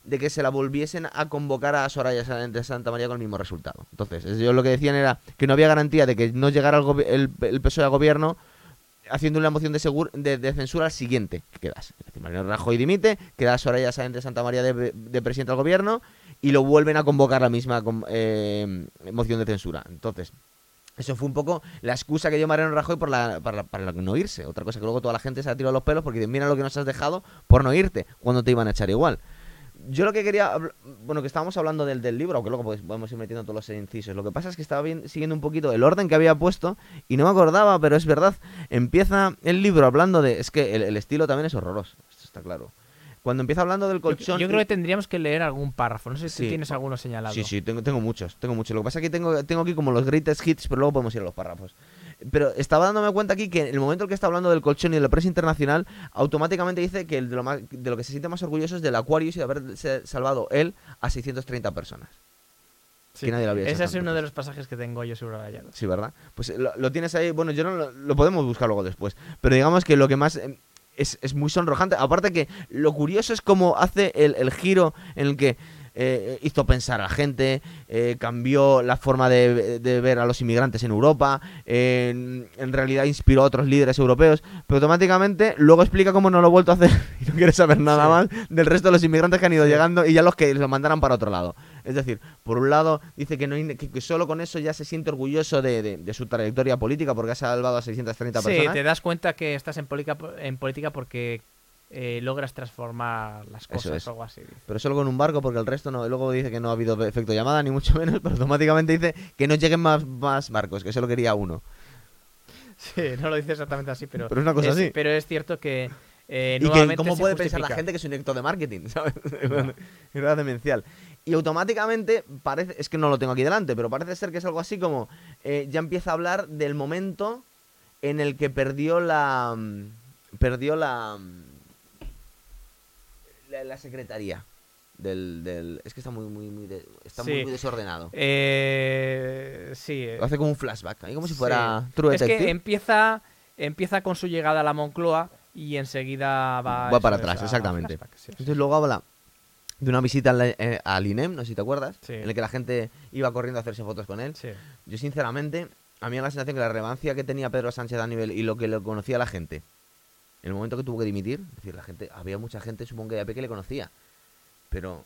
de que se la volviesen a convocar a Soraya de Santa María con el mismo resultado. Entonces, ellos lo que decían era que no había garantía de que no llegara el, el, el PSOE a gobierno haciendo una moción de, segur- de, censura al siguiente que quedas. Es decir, Mariano Rajoy dimite, queda Soraya Sáenz de Santa María de, de presidente del gobierno y lo vuelven a convocar la misma eh, moción de censura. Entonces, eso fue un poco la excusa que dio Mariano Rajoy por la, para, para no irse. Otra cosa que luego toda la gente se ha tirado los pelos porque dicen, mira lo que nos has dejado por no irte, cuando te iban a echar igual. Yo lo que quería, bueno, que estábamos hablando del, del libro, aunque luego pues, podemos ir metiendo todos los incisos. Lo que pasa es que estaba bien, siguiendo un poquito el orden que había puesto y no me acordaba, pero es verdad. Empieza el libro hablando de, es que el, el estilo también es horroroso, esto está claro. Cuando empieza hablando del colchón... yo creo que tendríamos que leer algún párrafo. No sé si Sí. tienes alguno señalado. Sí, sí, tengo, tengo muchos, tengo muchos. Lo que pasa es que tengo, tengo aquí como los greatest hits, pero luego podemos ir a los párrafos. Pero estaba dándome cuenta aquí que en el momento en que está hablando del colchón y de la prensa internacional, automáticamente dice que el de, lo más- de lo que se siente más orgulloso es del Aquarius y de haber salvado él a 630 personas. Sí. que nadie lo había Ese es uno de los pasajes que tengo yo subrayados. Sí, ¿verdad? Pues eh, lo, lo tienes ahí, bueno, yo no lo, lo podemos buscar luego después, pero digamos que lo que más eh, es, es muy sonrojante, aparte que lo curioso es cómo hace el, el giro en el que eh, hizo pensar a la gente, eh, cambió la forma de, de ver a los inmigrantes en Europa, eh, en, en realidad inspiró a otros líderes europeos, pero automáticamente luego explica cómo no lo ha vuelto a hacer <laughs> y no quiere saber nada Sí. más del resto de los inmigrantes que han ido Sí. llegando y ya los que los mandaran para otro lado. Es decir, por un lado dice que, no, hay- que, que solo con eso ya se siente orgulloso de, de- de su trayectoria política porque ha salvado a 630 Sí, personas. te das cuenta que estás en política, en política porque eh, logras transformar las cosas es. o algo así. Pero solo con un barco porque el resto no. Luego dice que no ha habido efecto llamada ni mucho <laughs> menos, pero automáticamente dice que no lleguen más, más barcos, que solo quería uno. Sí, no lo dice exactamente así, pero, Pero es una cosa es, así. Pero es cierto que eh, y que cómo puede pensar la gente que es un director de marketing, <laughs> ¿sabes? Era demencial. Y automáticamente parece, es que no lo tengo aquí delante, pero parece ser que es algo así como eh, ya empieza a hablar del momento en el que perdió la mm, perdió la, la, la secretaría del, del... Es que está muy, muy, muy, de- está muy, Sí. muy desordenado. Eh, sí. eh, Lo hace como un flashback, ahí como si sí. fuera True Es que empieza, empieza con su llegada a la Moncloa y enseguida va, Va para atrás, exactamente. flashback, sí, sí. Entonces luego habla de una visita al, eh, al INEM, no sé si te acuerdas, Sí. en el que la gente iba corriendo a hacerse fotos con él. Sí. Yo sinceramente, a mí me da la sensación que la relevancia que tenía Pedro Sánchez a nivel y lo que le conocía la gente, en el momento que tuvo que dimitir, es decir, la gente, había mucha gente, supongo que de a que le conocía, pero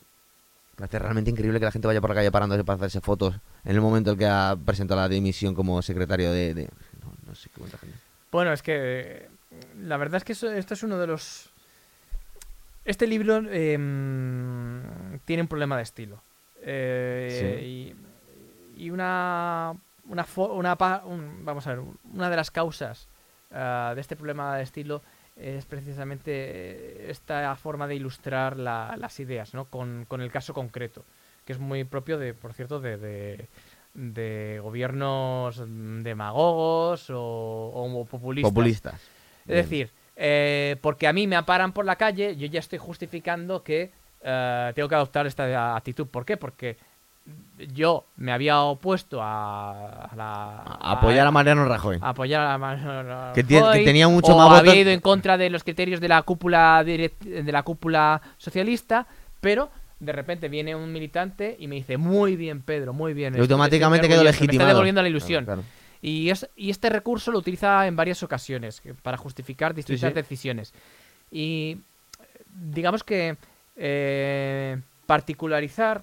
me hace realmente increíble que la gente vaya por la calle parándose para hacerse fotos en el momento en que ha presentado la dimisión como secretario de... de- no, no sé qué cuánta gente. Bueno, es que la verdad es que eso- esto es uno de los... Este libro eh, tiene un problema de estilo. Eh, y, y una, una, una un- vamos a ver, una de las causas ah, de este problema de estilo es precisamente esta forma de ilustrar la- las ideas, ¿no? Con, con el caso concreto, que es muy propio de, por cierto, de, de, de gobiernos demagogos o, o populistas. Populistas. Es Bien. decir, eh, porque a mí me paran por la calle, yo ya estoy justificando que eh, tengo que adoptar esta actitud. ¿Por qué? Porque yo me había opuesto a, a la... A- apoyar a Mariano Rajoy. apoyar a Mariano Que tiene- que Rajoy, tenía mucho o más había votos- ido en contra de los criterios de la cúpula de la cúpula socialista, pero de repente viene un militante y me dice muy bien Pedro, muy bien. Y automáticamente quedó orgulloso, Me legitimado. está devolviendo la ilusión. Claro, claro. Y, es, y este recurso lo utiliza en varias ocasiones para justificar distintas sí. decisiones. Y digamos que eh, particularizar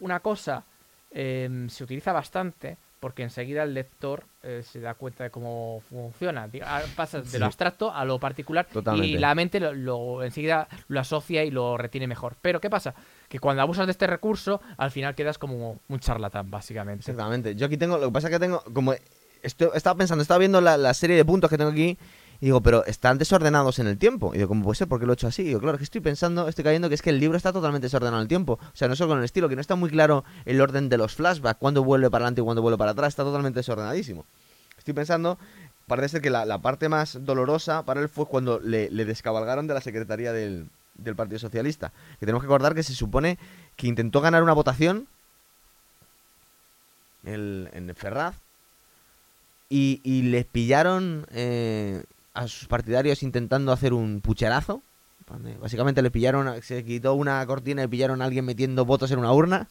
una cosa eh, se utiliza bastante porque enseguida el lector eh, se da cuenta de cómo funciona. Ah, Pasas de Sí. lo abstracto a lo particular y la mente lo, lo- enseguida lo asocia y lo retiene mejor. Pero ¿qué pasa? Que cuando abusas de este recurso, al final quedas como un charlatán, básicamente. Exactamente. Yo aquí tengo, lo que pasa es que tengo, como estoy- estaba pensando, estaba viendo la, la serie de puntos que tengo aquí y digo, pero están desordenados en el tiempo. Y digo, ¿cómo puede ser? ¿Por qué lo he hecho así? Y digo, claro, que estoy pensando, estoy cayendo que es que el libro está totalmente desordenado en el tiempo. O sea, no solo con el estilo, que no está muy claro el orden de los flashbacks, cuándo vuelve para adelante y cuándo vuelve para atrás, está totalmente desordenadísimo. Estoy pensando, parece ser que la, parte más dolorosa para él fue cuando le, le descabalgaron de la secretaría del, del Partido Socialista. Que tenemos que acordar que se supone que intentó ganar una votación el- en Ferraz y, y les pillaron eh, a sus partidarios intentando hacer un pucherazo. Básicamente le pillaron, a- se quitó una cortina y pillaron a alguien metiendo votos en una urna.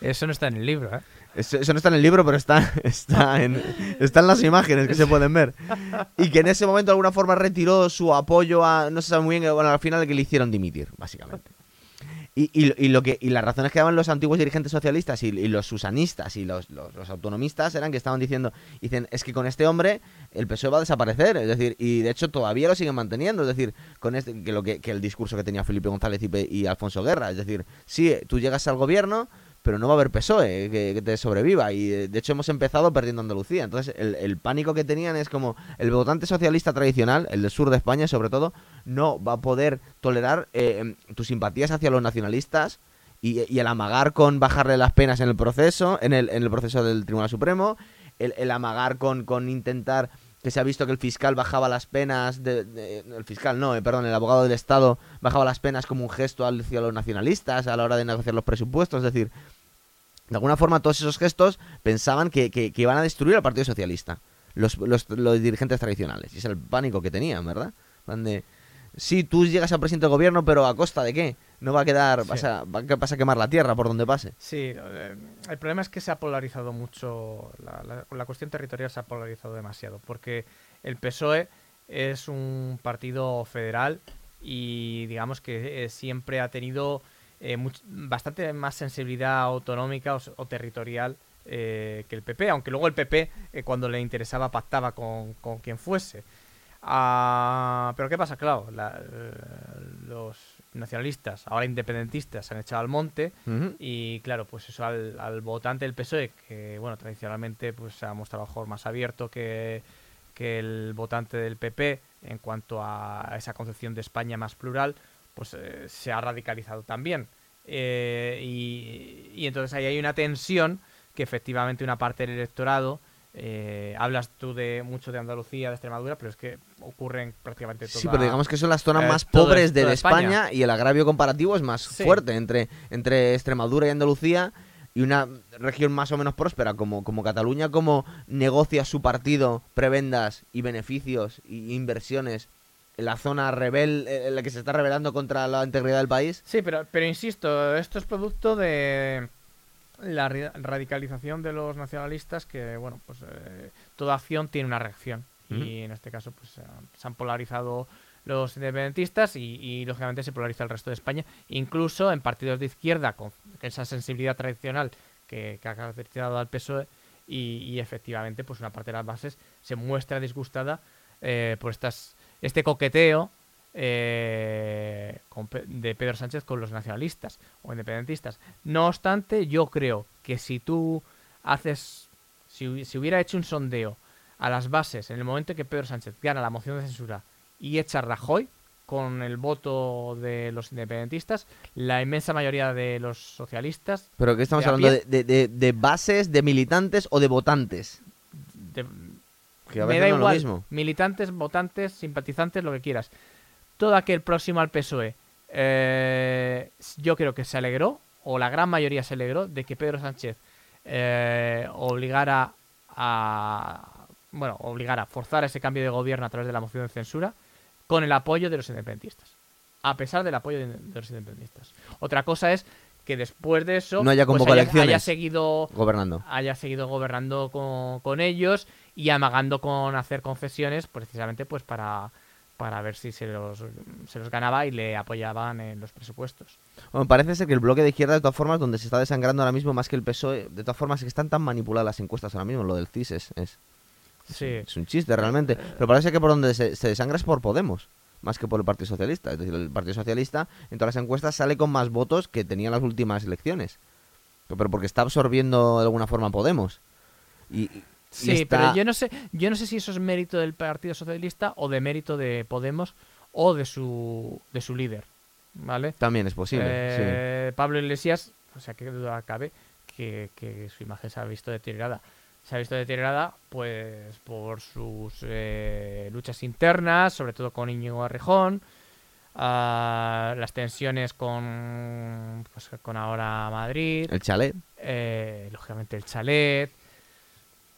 Eso no está en el libro, ¿eh? Eso, eso no está en el libro, pero está, está, en, está en las imágenes que se pueden ver. Y que en ese momento de alguna forma retiró su apoyo a. No se sabe muy bien, bueno, al final que le hicieron dimitir, básicamente. Y, y- y lo que, y las razones que daban los antiguos dirigentes socialistas y, los susanistas y los, los- autonomistas eran que estaban diciendo, dicen, es que con este hombre el PSOE va a desaparecer, es decir, y de hecho todavía lo siguen manteniendo, es decir, con este, que, lo que, que el discurso que tenía Felipe González y, y Alfonso Guerra, es decir, sí, tú llegas al gobierno, pero no va a haber PSOE que, te sobreviva. Y eh, de hecho hemos empezado perdiendo Andalucía. Entonces el, pánico que tenían es como el votante socialista tradicional, el del sur de España sobre todo, no va a poder tolerar eh, tus simpatías hacia los nacionalistas y, y el amagar con bajarle las penas en el proceso, en el, en el proceso del Tribunal Supremo, el, el amagar con, con intentar que se ha visto que el fiscal bajaba las penas, de, el fiscal no, eh, perdón, el abogado del Estado bajaba las penas como un gesto hacia los nacionalistas a la hora de negociar los presupuestos, es decir, de alguna forma todos esos gestos pensaban que, que- iban a destruir al Partido Socialista, los, los- los dirigentes tradicionales, y es el pánico que tenían, ¿verdad? Van de, sí, tú llegas al presidente del gobierno, pero ¿a costa de qué? No va a quedar, Sí. vas, a, va a- vas a quemar la tierra por donde pase. Sí, eh, el problema es que se ha polarizado mucho, la, la- la cuestión territorial se ha polarizado demasiado, porque el PSOE es un partido federal y digamos que eh, siempre ha tenido eh, much- bastante más sensibilidad autonómica o, territorial eh, que el PP, aunque luego el PP eh, cuando le interesaba pactaba con, con quien fuese. Ah, pero ¿qué pasa? Claro, la- los nacionalistas, ahora independentistas, se han echado al monte y claro, pues eso al, al votante del PSOE, que bueno, tradicionalmente pues se ha mostrado mejor más abierto que, que el votante del PP en cuanto a esa concepción de España más plural, pues eh, se ha radicalizado también. Eh, y, y entonces ahí hay una tensión que efectivamente una parte del electorado, eh, hablas tú de mucho de Andalucía, de Extremadura, pero es que ocurre en prácticamente toda Sí, pero digamos que son las zonas eh, más todo- pobres de toda España. España. y el agravio comparativo es más Sí. fuerte entre, entre Extremadura y Andalucía y una región más o menos próspera como, como Cataluña, como negocia su partido, prebendas y beneficios y inversiones en la zona rebel, eh, en la que se está rebelando contra la integridad del país. Sí, pero, pero insisto, esto es producto de la radicalización de los nacionalistas que, bueno, pues eh, toda acción tiene una reacción. Y en este caso, pues se han polarizado los independentistas y, y, lógicamente se polariza el resto de España, incluso en partidos de izquierda con esa sensibilidad tradicional que, que ha caracterizado al PSOE y, y efectivamente pues una parte de las bases se muestra disgustada eh, por estas este coqueteo eh, de Pedro Sánchez con los nacionalistas o independentistas. No obstante, yo creo que si tú haces, si, si hubiera hecho un sondeo a las bases en el momento en que Pedro Sánchez gana la moción de censura y echa a Rajoy con el voto de los independentistas, la inmensa mayoría de los socialistas, Pero que estamos De hablando pie. de, de- bases, de militantes o de votantes. de- Que a me da no igual, lo mismo. militantes, votantes, simpatizantes, lo que quieras. Todo aquel próximo al PSOE, eh, yo creo que se alegró, o la gran mayoría se alegró, de que Pedro Sánchez eh, obligara a. Bueno, obligara a forzar ese cambio de gobierno a través de la moción de censura con el apoyo de los independentistas. A pesar del apoyo de, de los independentistas. Otra cosa es que después de eso No haya pues haya seguido Gobernando. haya seguido gobernando con, con ellos y amagando con hacer concesiones precisamente pues para, para ver si se los, se los ganaba y le apoyaban en los presupuestos. Bueno, parece ser que el bloque de izquierda, de todas formas, donde se está desangrando ahora mismo más que el PSOE, de todas formas, es que están tan manipuladas las encuestas ahora mismo, lo del CIS es, es, Sí, es un chiste realmente. Pero parece que por donde se, se desangra es por Podemos, más que por el Partido Socialista. Es decir, el Partido Socialista en todas las encuestas sale con más votos que tenía en las últimas elecciones. Pero porque está absorbiendo de alguna forma Podemos. Y, y sí está- pero yo no sé yo no sé si eso es mérito del Partido Socialista o de mérito de Podemos o de su de su líder, ¿vale? también es posible. sí. Eh, Pablo Iglesias, o sea, que duda cabe que, que su imagen se ha visto deteriorada. Se ha visto deteriorada, pues, por sus eh, luchas internas, sobre todo con Íñigo Arrejón, ah, las tensiones con, pues, con ahora Madrid, El chalet. eh, lógicamente el chalet.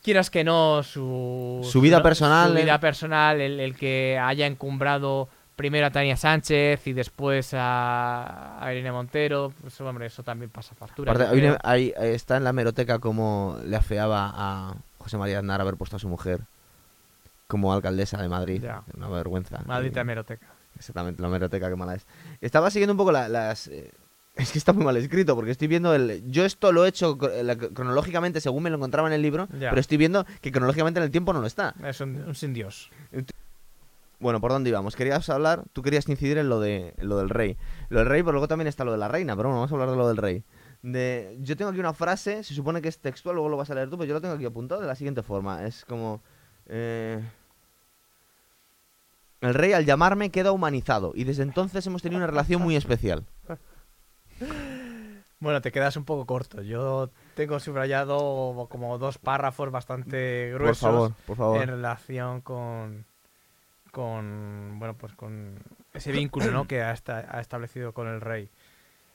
Quieras que no, su, Su vida personal, Su eh. vida personal, el, el que haya encumbrado primero a Tania Sánchez y después a, a Irene Montero, pues hombre, eso también pasa factura. Aparte, hay- está en la hemeroteca como le afeaba a José María Aznar haber puesto a su mujer como alcaldesa de Madrid. Ya. Una vergüenza. Maldita Y- hemeroteca. Exactamente, la hemeroteca, que mala es. Estaba siguiendo un poco la- las... eh, es que está muy mal escrito, porque estoy viendo el... Yo esto lo he hecho cronológicamente según me lo encontraba en el libro, Ya. pero estoy viendo que cronológicamente en el tiempo no lo está. Es un, un sin Dios. Bueno, ¿por dónde íbamos? Querías hablar, tú querías incidir en lo, de, en lo del rey. Lo del rey, pero luego también está lo de la reina, pero bueno, vamos a hablar de lo del rey. De, yo tengo aquí una frase, se supone que es textual, luego lo vas a leer tú, pero yo lo tengo aquí apuntado de la siguiente forma. Es como... eh, el rey al llamarme queda humanizado y desde entonces hemos tenido una relación muy especial. Bueno, te quedas un poco corto. Yo tengo subrayado como dos párrafos bastante Por gruesos favor, por favor. en relación con con bueno pues con ese vínculo ¿no? que ha, esta- ha establecido con el rey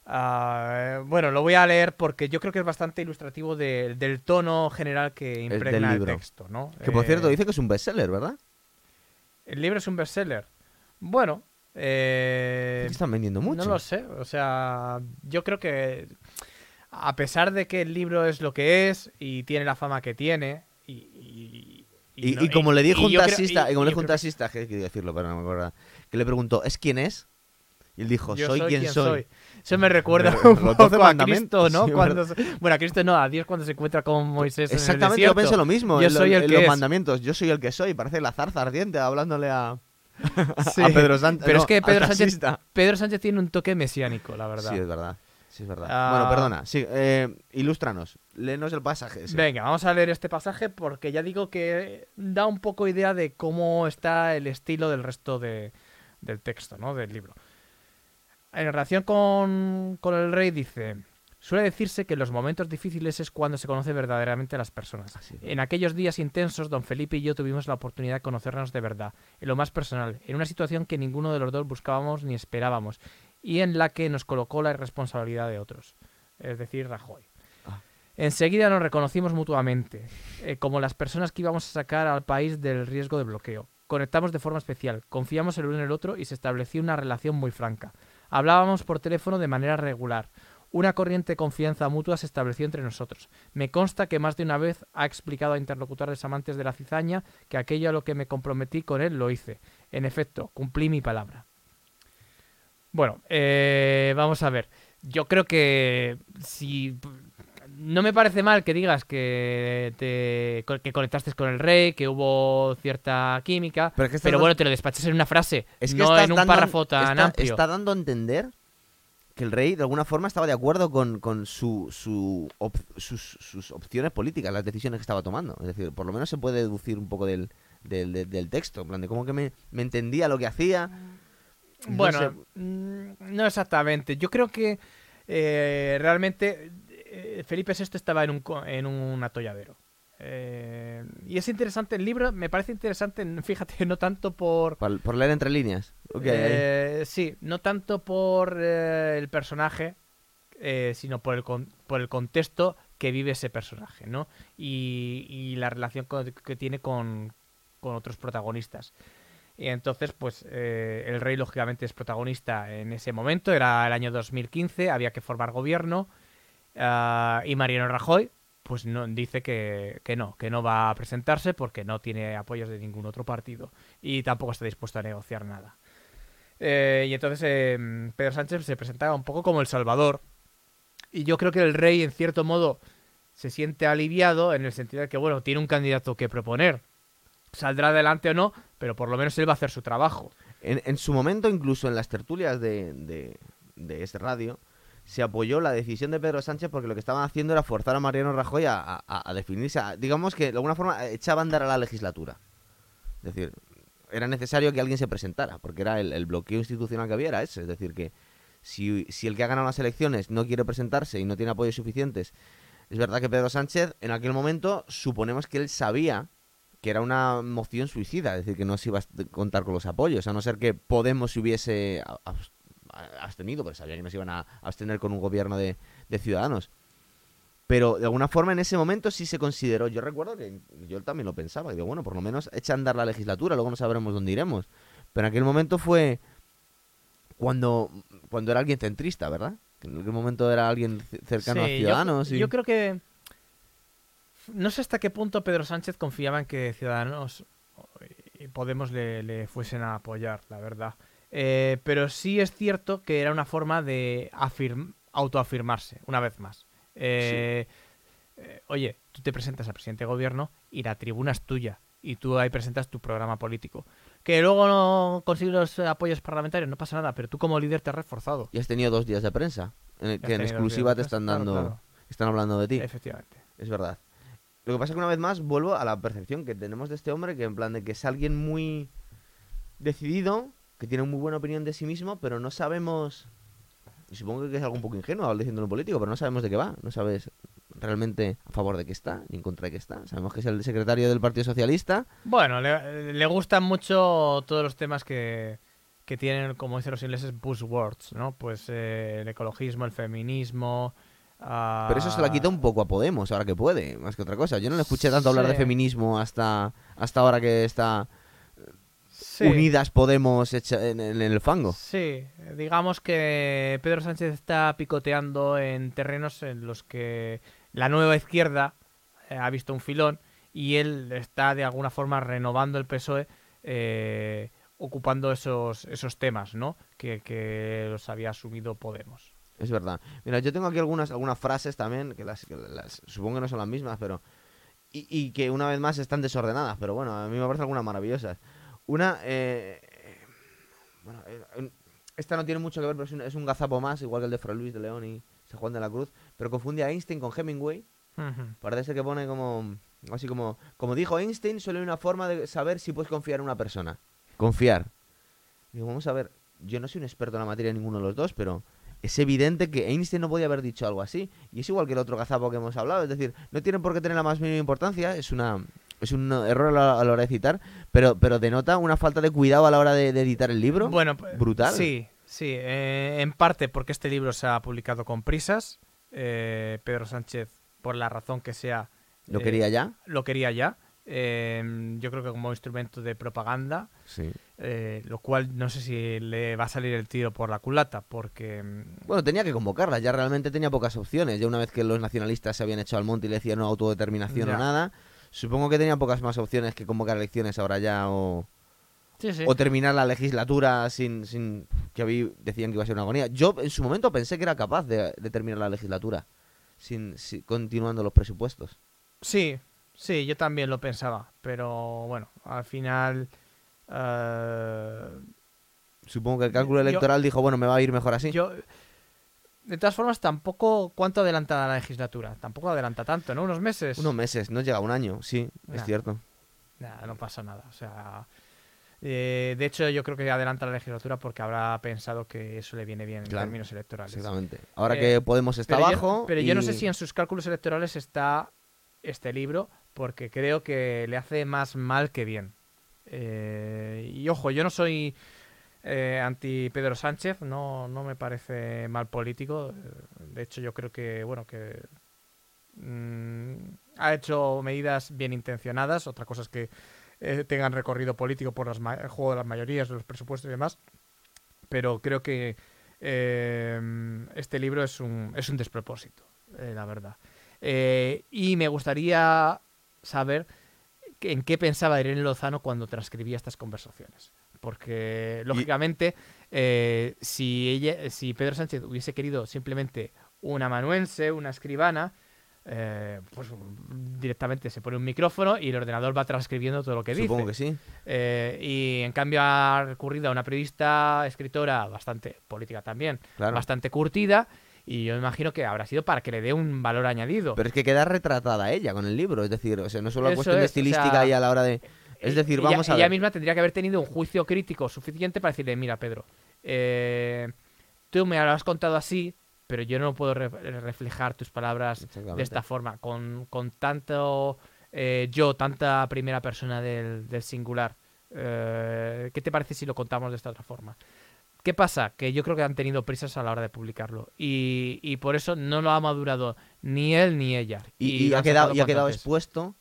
Ah, eh, bueno lo voy a leer porque yo creo que es bastante ilustrativo de- del tono general que impregna el, texto ¿no? Que por Eh, cierto dice que es un bestseller, ¿verdad? el libro es un bestseller bueno eh, ¿Qué están vendiendo mucho? no lo sé, o sea, yo creo que a pesar de que el libro es lo que es y tiene la fama que tiene y, y, Y, no- y como le dijo un creo- taxista, y, como le dijo un que taxista, que quería decirlo, pero no me acuerdo, que le preguntó, ¿es quién es? Y él dijo, yo soy, quien soy. Eso me recuerda <laughs> un poco a mandamientos, Cristo, ¿no? sí, Cuando se- Bueno, a Cristo no, a Dios cuando se encuentra con Moisés Exactamente, en el yo pensé lo mismo. Yo en soy el en que los es. mandamientos, yo soy el que soy. Parece la zarza ardiente hablándole a, <laughs> Sí. a Pedro Sánchez. Pero no, es que Pedro Sánchez, taxista. Pedro Sánchez tiene un toque mesiánico, la verdad. Sí, es verdad. Sí, es verdad. Ah. Bueno, perdona. Sí, eh, ilústranos. Léenos el pasaje. Venga, vamos a leer este pasaje porque ya digo que da un poco idea de cómo está el estilo del resto de- del texto, ¿no? Del libro. En relación con, con el rey dice, Suele decirse que en los momentos difíciles es cuando se conoce verdaderamente a las personas. En aquellos días intensos, don Felipe y yo tuvimos la oportunidad de conocernos de verdad, en lo más personal, en una situación que ninguno de los dos buscábamos ni esperábamos, y en la que nos colocó la irresponsabilidad de otros, es decir, Rajoy. Ah. Enseguida nos reconocimos mutuamente, eh, como las personas que íbamos a sacar al país del riesgo de bloqueo. Conectamos de forma especial, confiamos el uno en el otro y se estableció una relación muy franca. Hablábamos por teléfono de manera regular. Una corriente de confianza mutua se estableció entre nosotros. Me consta que más de una vez ha explicado a interlocutores amantes de la cizaña que aquello a lo que me comprometí con él lo hice. En efecto, cumplí mi palabra. Bueno, eh, vamos a ver. Yo creo que si no me parece mal que digas que te que conectaste con el rey, que hubo cierta química, Pero es que estás pero dan- bueno, te lo despachas en una frase, Es que no en un dando- párrafo tan está, amplio. está dando a entender que el rey de alguna forma estaba de acuerdo con, con su, su op- sus, sus opciones políticas, las decisiones que estaba tomando. Es decir, por lo menos se puede deducir un poco del, del, del- del texto, en plan de cómo que me, me entendía lo que hacía. No Bueno, sé. mm, no exactamente. Yo creo que eh, realmente eh, Felipe VI estaba en un, en un atolladero. Eh, y es interesante el libro, me parece interesante, <laughs> fíjate, no tanto por... Por, por leer entre líneas. Eh, sí, no tanto por eh, el personaje, eh, sino por el, con- por el contexto que vive ese personaje, ¿no? Y, y la relación que tiene con, con otros protagonistas. Y entonces, pues, el rey, lógicamente, es protagonista en ese momento. Era el año 2015, había que formar gobierno. ah, y Mariano Rajoy, pues, no, dice que, que no, que no va a presentarse porque no tiene apoyos de ningún otro partido. Y tampoco está dispuesto a negociar nada. Eh, y entonces eh, Pedro Sánchez se presentaba un poco como el Salvador. Y yo creo que el rey, en cierto modo, se siente aliviado en el sentido de que, bueno, tiene un candidato que proponer. Saldrá adelante o no, pero por lo menos él va a hacer su trabajo. En, en su momento, incluso en las tertulias de, de, de ese radio, se apoyó la decisión de Pedro Sánchez porque lo que estaban haciendo era forzar a Mariano Rajoy a, a- definirse. digamos que de alguna forma echaba a andar a la legislatura. Es decir, era necesario que alguien se presentara, porque era el, bloqueo institucional que había, era ese. Es decir, que si, si el que ha ganado las elecciones no quiere presentarse y no tiene apoyos suficientes, es verdad que Pedro Sánchez en aquel momento suponemos que él sabía que era una moción suicida, es decir, que no se iba a contar con los apoyos, a no ser que Podemos se hubiese abstenido, porque sabía que no se iban a abstener con un gobierno de, de ciudadanos. Pero de alguna forma en ese momento sí se consideró, yo recuerdo que yo también lo pensaba, y digo, bueno, por lo menos echa a andar la legislatura, luego no sabremos dónde iremos. Pero en aquel momento fue cuando, cuando era alguien centrista, ¿verdad? En aquel momento era alguien cercano a Sí, Ciudadanos. Yo, y... creo que. No sé hasta qué punto Pedro Sánchez confiaba en que Ciudadanos y Podemos le, le fuesen a apoyar, la verdad. Eh, pero sí es cierto que era una forma de afirm- autoafirmarse, una vez más. Eh, eh, oye, tú te presentas al presidente de gobierno y la tribuna es tuya. Y tú ahí presentas tu programa político. Que luego no consigues los apoyos parlamentarios, no pasa nada, pero tú como líder te has reforzado. Y has tenido dos días de prensa, en el Has que en exclusiva te están claro, dando, claro. están hablando de ti. Efectivamente. Es verdad. Lo que pasa es que una vez más vuelvo a la percepción que tenemos de este hombre, que en plan de que es alguien muy decidido, que tiene muy buena opinión de sí mismo, pero no sabemos... Y supongo que es algo un poco ingenuo hablar diciendo un político, pero no sabemos de qué va. No sabes realmente a favor de qué está ni en contra de qué está. Sabemos que es el secretario del Partido Socialista. Bueno, le, le gustan mucho todos los temas que, que tienen, como dicen los ingleses, buzzwords, ¿no? Pues eh, el ecologismo, el feminismo. ah, Pero eso se la quita un poco a Podemos, ahora que puede, más que otra cosa. Yo no le escuché tanto hablar de Sí. feminismo hasta, hasta ahora que está sí, Unidas Podemos hecha en, en el fango. Sí, digamos que Pedro Sánchez está picoteando en terrenos en los que la nueva izquierda eh, ha visto un filón y él está de alguna forma renovando el PSOE eh, ocupando esos, esos temas, ¿no? Que, que los había asumido Podemos. Es verdad. Mira, yo tengo aquí algunas, algunas frases también, que las, que las supongo que no son las mismas, pero... Y, y que una vez más están desordenadas, pero bueno, a mí me parecen algunas maravillosas. Una... eh, eh, bueno, eh, esta no tiene mucho que ver, pero es un, es un gazapo más, igual que el de Fray Luis de León y San Juan de la Cruz, pero confunde a Einstein con Hemingway. Ujú. Parece ser que pone como... Así como... Como dijo Einstein, solo hay una forma de saber si puedes confiar en una persona. Confiar. Digo, vamos a ver, yo no soy un experto en la materia ninguno de los dos, pero es evidente que Einstein no podía haber dicho algo así. Y es igual que el otro gazapo que hemos hablado. Es decir, no tiene por qué tener la más mínima importancia. Es una es un error a la, a la hora de citar, pero, pero denota una falta de cuidado a la hora de, de editar el libro. Bueno, pues, brutal. Sí, sí. eh, en parte porque este libro se ha publicado con prisas. eh, Pedro Sánchez, por la razón que sea, ¿Lo eh, quería ya? lo quería ya. Yo creo que como instrumento de propaganda, Sí. lo cual no sé si le va a salir el tiro por la culata, porque mm, Bueno, tenía que convocarla, ya realmente tenía pocas opciones. Ya una vez que los nacionalistas se habían hecho al monte y le decían no autodeterminación Ya. o nada, supongo que tenía pocas más opciones que convocar elecciones ahora ya o, sí, sí. o terminar la legislatura sin, sin que decían que iba a ser una agonía. Yo en su momento pensé que era capaz de, de terminar la legislatura sin, sin- continuando los presupuestos. Sí, sí, yo también lo pensaba, pero bueno, al final... eh, Supongo que el cálculo Yo- electoral dijo, bueno, me va a ir mejor así. Yo, de todas formas, tampoco. ¿Cuánto adelanta la legislatura? Tampoco adelanta tanto, ¿no? Unos meses. Unos meses, no llega a un año, sí, es cierto. Nah, no pasa nada. O sea. eh, de hecho, yo creo que adelanta la legislatura porque habrá pensado que eso le viene bien en términos electorales. Exactamente. Ahora Eh, que Podemos está pero abajo. Yo, pero yo no sé si en sus cálculos electorales está este libro, porque creo que le hace más mal que bien. Eh, y ojo, yo no soy eh, anti Pedro Sánchez, no, no me parece mal político. eh, De hecho, yo creo que, bueno, que mm, ha hecho medidas bien intencionadas. Otra cosa es que eh, tengan recorrido político por las el juego de las mayorías, de los presupuestos y demás. Pero creo que este libro es un, es un despropósito, la verdad. Y me gustaría saber en qué pensaba Irene Lozano cuando transcribía estas conversaciones. Porque, lógicamente, eh, si, ella, si Pedro Sánchez hubiese querido simplemente una amanuense, una escribana, eh, pues directamente se pone un micrófono y el ordenador va transcribiendo todo lo que Supongo dice. que sí. Eh, y en cambio ha recurrido a una periodista, escritora bastante política también, Claro. bastante curtida. Y yo me imagino que habrá sido para que le dé un valor añadido. Pero es que queda retratada ella con el libro, es decir, o sea, no solo la cuestión de es, o estilística sea, y a la hora de... Es decir, Ella- vamos a ella ver. misma tendría que haber tenido un juicio crítico suficiente para decirle, mira, Pedro, eh, tú me lo has contado así, pero yo no puedo re- reflejar tus palabras de esta forma, con, con tanto eh, yo, tanta primera persona del, del singular. Eh, ¿Qué te parece si lo contamos de esta otra forma? ¿Qué pasa? Que yo creo que han tenido prisas a la hora de publicarlo. Y, y por eso no lo ha madurado ni él ni ella. Y, y ha quedado, ha quedado expuesto,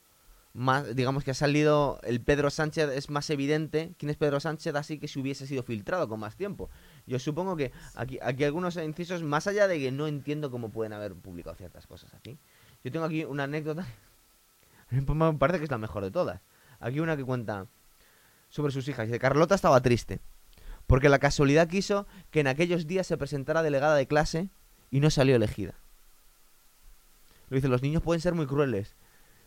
más, digamos que ha salido, el Pedro Sánchez es más evidente, quién es Pedro Sánchez, así que si hubiese sido filtrado con más tiempo. Yo supongo que aquí, aquí algunos incisos, más allá de que no entiendo cómo pueden haber publicado ciertas cosas aquí. Yo tengo aquí una anécdota, <laughs> me parece que es la mejor de todas. Aquí una que cuenta sobre sus hijas. Dice, Carlota estaba triste, porque la casualidad quiso que en aquellos días se presentara delegada de clase y no salió elegida. Lo dice, los niños pueden ser muy crueles.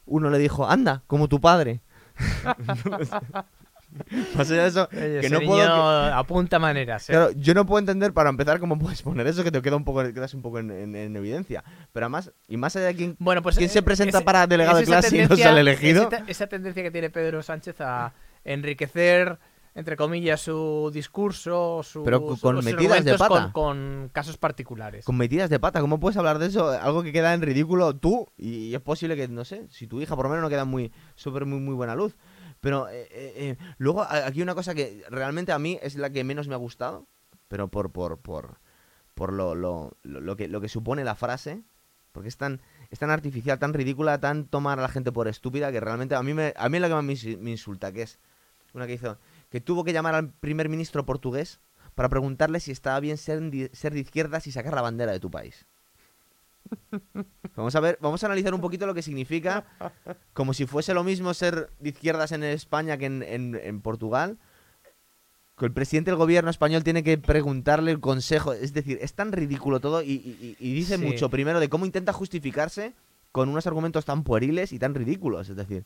Uno le dijo, anda, como tu padre. <laughs> Más allá de eso, Oye, que no puedo... apunta maneras. ¿eh? Claro, yo no puedo entender para empezar cómo puedes poner eso que te queda un poco, quedas un poco en, en- en evidencia. Pero además, y más allá de quién, Bueno, pues quién se presenta ese- para delegado de clase y no sale elegido. Esa, esa tendencia que tiene Pedro Sánchez a enriquecer, entre comillas, su discurso, su, Pero con- con metidas de pata. Con, con casos particulares. Con metidas de pata, ¿cómo puedes hablar de eso? Algo que queda en ridículo tú, y es posible que, no sé, si tu hija por lo menos no queda muy, súper muy, muy buena luz. Pero eh, eh, eh, luego aquí una cosa que realmente a mí es la que menos me ha gustado, pero por, por, por, por lo, lo, lo, lo que, lo que supone la frase, porque es tan, es tan artificial, tan ridícula, tan tomar a la gente por estúpida, que realmente a mí, me, a mí es la que más me, me insulta, que es una que hizo, que tuvo que llamar al primer ministro portugués para preguntarle si estaba bien ser, de izquierdas y sacar la bandera de tu país. Vamos a ver, vamos a analizar un poquito lo que significa, como si fuese lo mismo ser de izquierdas en España que en, en- en Portugal. Que el presidente del gobierno español tiene que preguntarle el consejo. Es decir, es tan ridículo todo y, y- y dice Sí. mucho primero de cómo intenta justificarse con unos argumentos tan pueriles y tan ridículos. Es decir,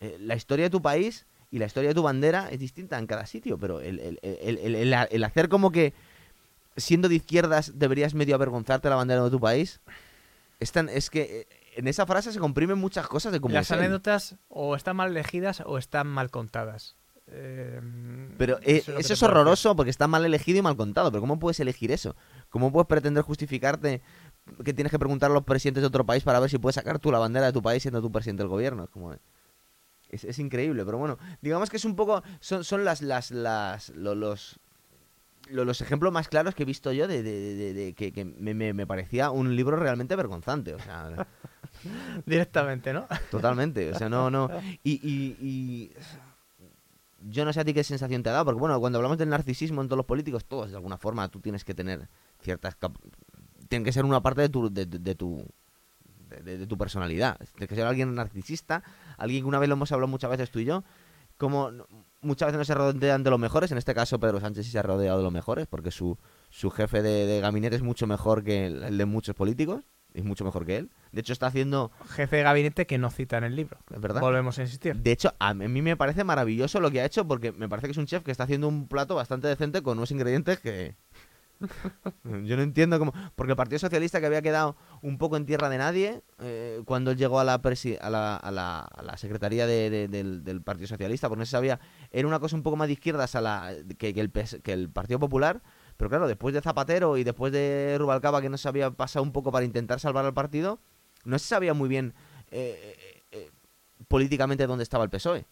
eh, la historia de tu país y la historia de tu bandera es distinta en cada sitio, pero el, el- el- el- hacer como que siendo de izquierdas deberías medio avergonzarte la bandera de tu país, es, tan- es que eh, en esa frase se comprimen muchas cosas de cómo Las anécdotas o están mal elegidas o están mal contadas. Eh, Pero eh, eso es eso es horroroso porque está mal elegido y mal contado. Pero ¿cómo puedes elegir eso? ¿Cómo puedes pretender justificarte que tienes que preguntar a los presidentes de otro país para ver si puedes sacar tú la bandera de tu país siendo tú presidente del gobierno? Es como... Es, es increíble, pero bueno, digamos que es un poco... Son, son las, las, las, lo- los, lo- los ejemplos más claros que he visto yo de, de- de- de que, que me, me- me parecía un libro realmente vergonzante. O sea, <laughs> Directamente, ¿no? Totalmente, o sea, no, no. Y, y- y yo no sé a ti qué sensación te ha dado, porque bueno, cuando hablamos del narcisismo en todos los políticos, todos de alguna forma tú tienes que tener ciertas... cap- Tiene que ser una parte de tu... De, de- de tu de, de- de tu personalidad. Tienes que ser alguien narcisista, alguien que una vez lo hemos hablado muchas veces tú y yo, como muchas veces no se rodean de los mejores, en este caso Pedro Sánchez sí se ha rodeado de los mejores, porque su, su jefe de, de gabinete es mucho mejor que el, el de muchos políticos, es mucho mejor que él. De hecho está haciendo... Jefe de gabinete que no cita en el libro. ¿Es verdad? Volvemos a insistir. De hecho, a mí me parece maravilloso lo que ha hecho porque me parece que es un chef que está haciendo un plato bastante decente con unos ingredientes que... <laughs> Yo no entiendo cómo... Porque el Partido Socialista que había quedado un poco en tierra de nadie eh, cuando él llegó a la, a la, Secretaría de- de- del, Partido Socialista, porque no se sabía... Era una cosa un poco más de izquierdas a la, que, que el, que el Partido Popular, pero claro, después de Zapatero y después de Rubalcaba que no se había pasado un poco para intentar salvar al partido, no se sabía muy bien eh, eh, eh, políticamente dónde estaba el PSOE.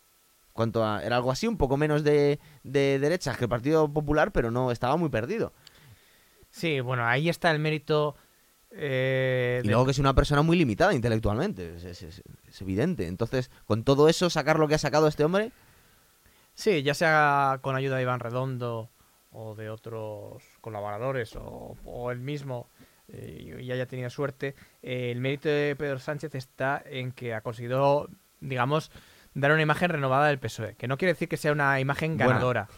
Cuanto era algo así, un poco menos de, de derechas que el Partido Popular, pero no estaba muy perdido. Sí, bueno, ahí está el mérito. eh, Y de- luego que es una persona muy limitada intelectualmente, es, es- es- es evidente. Entonces, con todo eso, sacar lo que ha sacado este hombre, Sí, ya sea con ayuda de Iván Redondo o de otros colaboradores o, o él mismo eh, y haya tenido suerte, eh, el mérito de Pedro Sánchez está en que ha conseguido, digamos, dar una imagen renovada del PSOE. Que no quiere decir que sea una imagen ganadora.